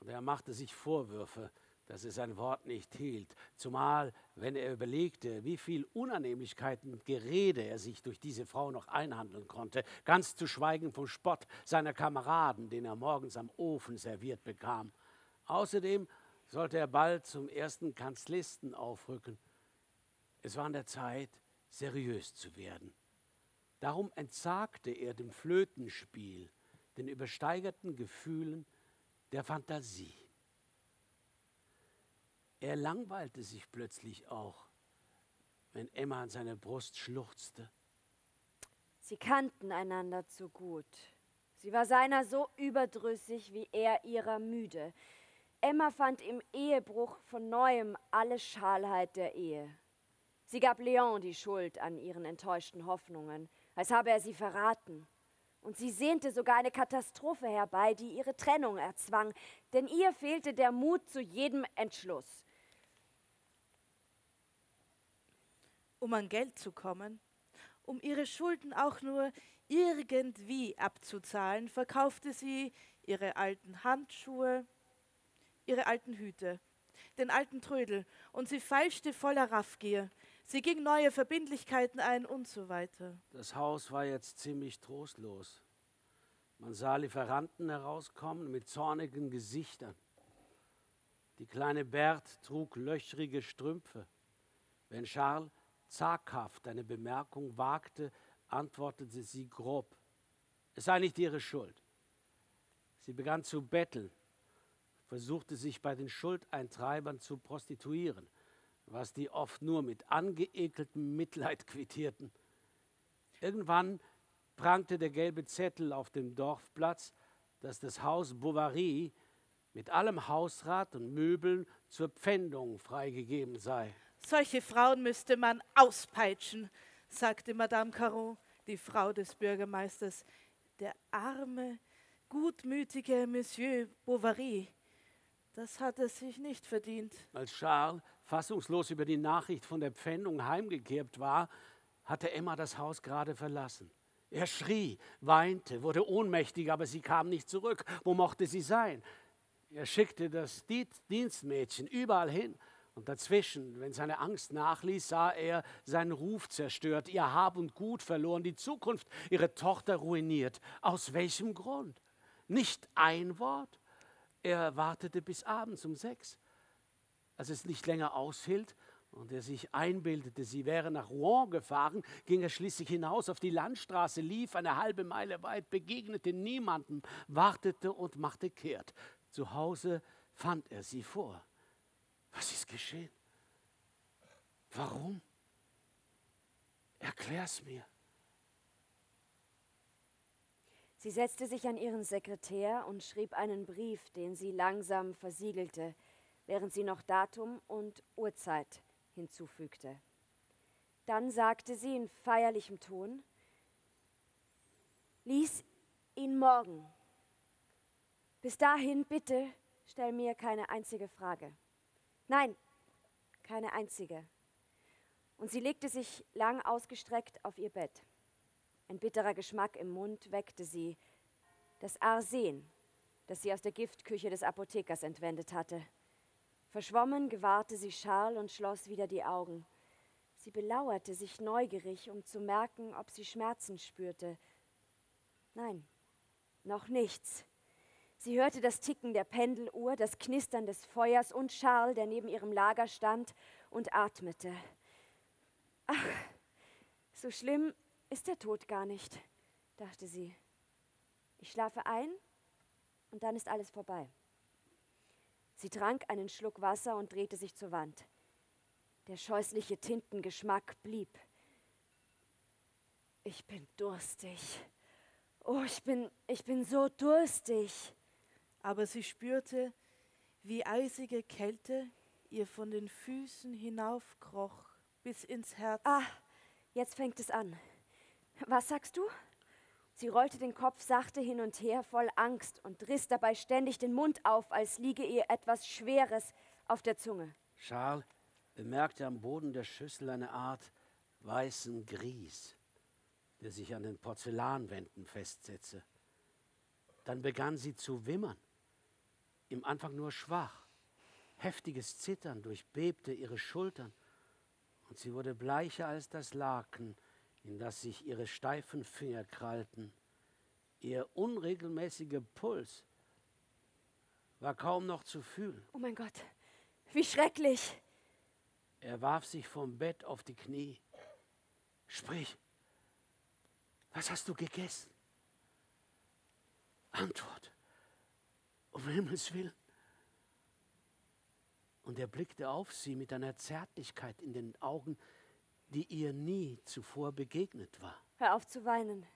B: Und er machte sich Vorwürfe, dass er sein Wort nicht hielt, zumal wenn er überlegte, wie viel Unannehmlichkeiten und Gerede er sich durch diese Frau noch einhandeln konnte, ganz zu schweigen vom Spott seiner Kameraden, den er morgens am Ofen serviert bekam. Außerdem sollte er bald zum ersten Kanzlisten aufrücken. Es war an der Zeit, seriös zu werden. Darum entsagte er dem Flötenspiel, den übersteigerten Gefühlen der Fantasie. Er langweilte sich plötzlich auch, wenn Emma an seiner Brust schluchzte.
C: Sie kannten einander zu gut. Sie war seiner so überdrüssig wie er ihrer müde. Emma fand im Ehebruch von neuem alle Schalheit der Ehe. Sie gab Leon die Schuld an ihren enttäuschten Hoffnungen, als habe er sie verraten. Und sie sehnte sogar eine Katastrophe herbei, die ihre Trennung erzwang, denn ihr fehlte der Mut zu jedem Entschluss.
D: um an Geld zu kommen. Um ihre Schulden auch nur irgendwie abzuzahlen, verkaufte sie ihre alten Handschuhe, ihre alten Hüte, den alten Trödel, und sie feilschte voller Raffgier. Sie ging neue Verbindlichkeiten ein und so weiter.
B: Das Haus war jetzt ziemlich trostlos. Man sah Lieferanten herauskommen mit zornigen Gesichtern. Die kleine Bert trug löchrige Strümpfe. Wenn Charles zaghaft eine Bemerkung wagte, antwortete sie grob. Es sei nicht ihre Schuld. Sie begann zu betteln, versuchte sich bei den Schuldeintreibern zu prostituieren, was die oft nur mit angeekeltem Mitleid quittierten. Irgendwann prangte der gelbe Zettel auf dem Dorfplatz, dass das Haus Bovary mit allem Hausrat und Möbeln zur Pfändung freigegeben sei.
D: Solche Frauen müsste man auspeitschen, sagte Madame Caron, die Frau des Bürgermeisters. Der arme, gutmütige Monsieur Bovary, das hat er sich nicht verdient.
B: Als Charles fassungslos über die Nachricht von der Pfändung heimgekehrt war, hatte Emma das Haus gerade verlassen. Er schrie, weinte, wurde ohnmächtig, aber sie kam nicht zurück. Wo mochte sie sein? Er schickte das Dienstmädchen überall hin. Und dazwischen, wenn seine Angst nachließ, sah er seinen Ruf zerstört, ihr Hab und Gut verloren, die Zukunft ihrer Tochter ruiniert. Aus welchem Grund? Nicht ein Wort. Er wartete bis abends um sechs. Als es nicht länger aushielt und er sich einbildete, sie wäre nach Rouen gefahren, ging er schließlich hinaus auf die Landstraße, lief eine halbe Meile weit, begegnete niemandem, wartete und machte kehrt. Zu Hause fand er sie vor. Was ist geschehen? Warum? Erklär's mir.
C: Sie setzte sich an ihren Sekretär und schrieb einen Brief, den sie langsam versiegelte, während sie noch Datum und Uhrzeit hinzufügte. Dann sagte sie in feierlichem Ton, Lies ihn morgen. Bis dahin bitte stell mir keine einzige Frage. Nein, keine einzige. Und sie legte sich lang ausgestreckt auf ihr Bett. Ein bitterer Geschmack im Mund weckte sie. Das Arsen, das sie aus der Giftküche des Apothekers entwendet hatte. Verschwommen gewahrte sie Charles und schloss wieder die Augen. Sie belauerte sich neugierig, um zu merken, ob sie Schmerzen spürte. Nein, noch nichts. Sie hörte das Ticken der Pendeluhr, das Knistern des Feuers und Charles, der neben ihrem Lager stand und atmete. Ach, so schlimm ist der Tod gar nicht, dachte sie. Ich schlafe ein und dann ist alles vorbei. Sie trank einen Schluck Wasser und drehte sich zur Wand. Der scheußliche Tintengeschmack blieb. Ich bin durstig. Oh, ich bin, ich bin so durstig.
D: Aber sie spürte, wie eisige Kälte ihr von den Füßen hinaufkroch bis ins Herz.
C: Ah, jetzt fängt es an. Was sagst du? Sie rollte den Kopf sachte hin und her voll Angst und riss dabei ständig den Mund auf, als liege ihr etwas Schweres auf der Zunge.
B: Charles bemerkte am Boden der Schüssel eine Art weißen Grieß, der sich an den Porzellanwänden festsetzte. Dann begann sie zu wimmern, im Anfang nur schwach. Heftiges Zittern durchbebte ihre Schultern und sie wurde bleicher als das Laken, in das sich ihre steifen Finger krallten. Ihr unregelmäßiger Puls war kaum noch zu fühlen.
C: Oh mein Gott, wie schrecklich!
B: Er warf sich vom Bett auf die Knie. Sprich, was hast du gegessen? Antwort, um Himmels willen. Und er blickte auf sie mit einer Zärtlichkeit in den Augen, die ihr nie zuvor begegnet war.
C: Hör auf zu weinen.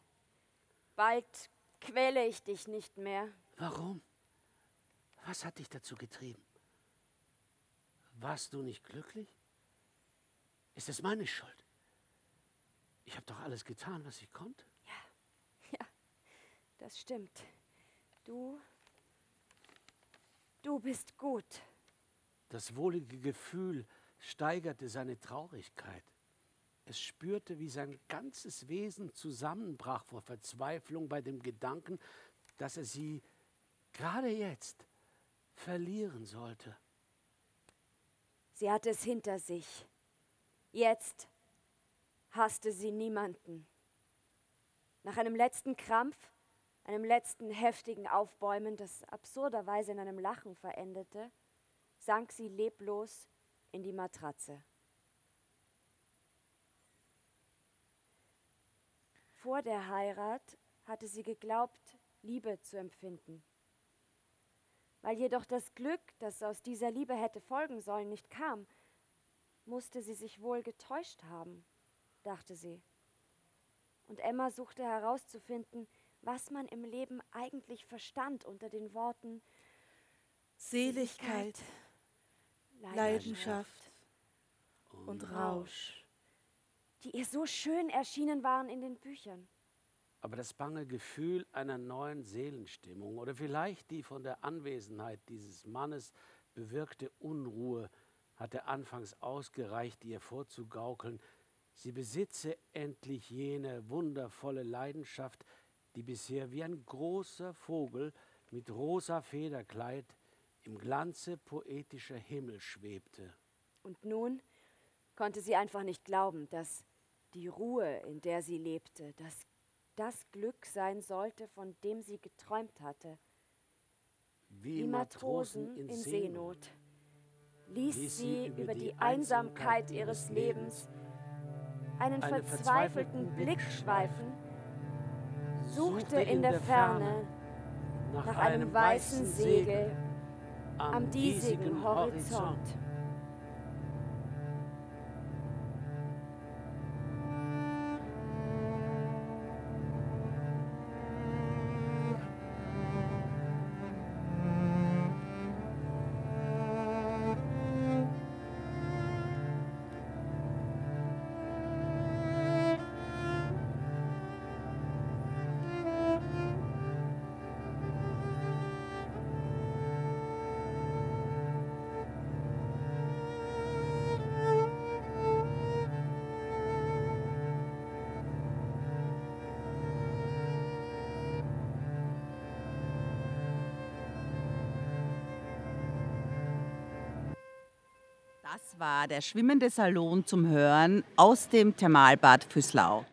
C: Bald quäle ich dich nicht mehr.
B: Warum? Was hat dich dazu getrieben? Warst du nicht glücklich? Ist es meine Schuld? Ich habe doch alles getan, was ich konnte.
C: Ja, ja, das stimmt. Du, du bist gut.
B: Das wohlige Gefühl steigerte seine Traurigkeit. Es spürte, wie sein ganzes Wesen zusammenbrach vor Verzweiflung bei dem Gedanken, dass er sie gerade jetzt verlieren sollte.
C: Sie hatte es hinter sich. Jetzt hasste sie niemanden. Nach einem letzten Krampf, einem letzten heftigen Aufbäumen, das absurderweise in einem Lachen verendete, sank sie leblos in die Matratze. Vor der Heirat hatte sie geglaubt, Liebe zu empfinden. Weil jedoch das Glück, das aus dieser Liebe hätte folgen sollen, nicht kam, musste sie sich wohl getäuscht haben, dachte sie. Und Emma suchte herauszufinden, was man im Leben eigentlich verstand unter den Worten
D: Seligkeit, Leidenschaft und Rausch,
C: die ihr so schön erschienen waren in den Büchern.
B: Aber das bange Gefühl einer neuen Seelenstimmung oder vielleicht die von der Anwesenheit dieses Mannes bewirkte Unruhe hatte anfangs ausgereicht, ihr vorzugaukeln, sie besitze endlich jene wundervolle Leidenschaft, die bisher wie ein großer Vogel mit rosa Federkleid im Glanze poetischer Himmel schwebte.
C: Und nun konnte sie einfach nicht glauben, dass die Ruhe, in der sie lebte, dass das Glück sein sollte, von dem sie geträumt hatte.
B: Wie, wie Matrosen, in, in Seenot. Seenot
C: ließ sie über die Einsamkeit ihres Lebens einen verzweifelten Blick schweifen, suchte in der Ferne nach einem weißen Segel am diesigen Horizont.
A: War der schwimmende Salon zum Hören aus dem Thermalbad Füßlau.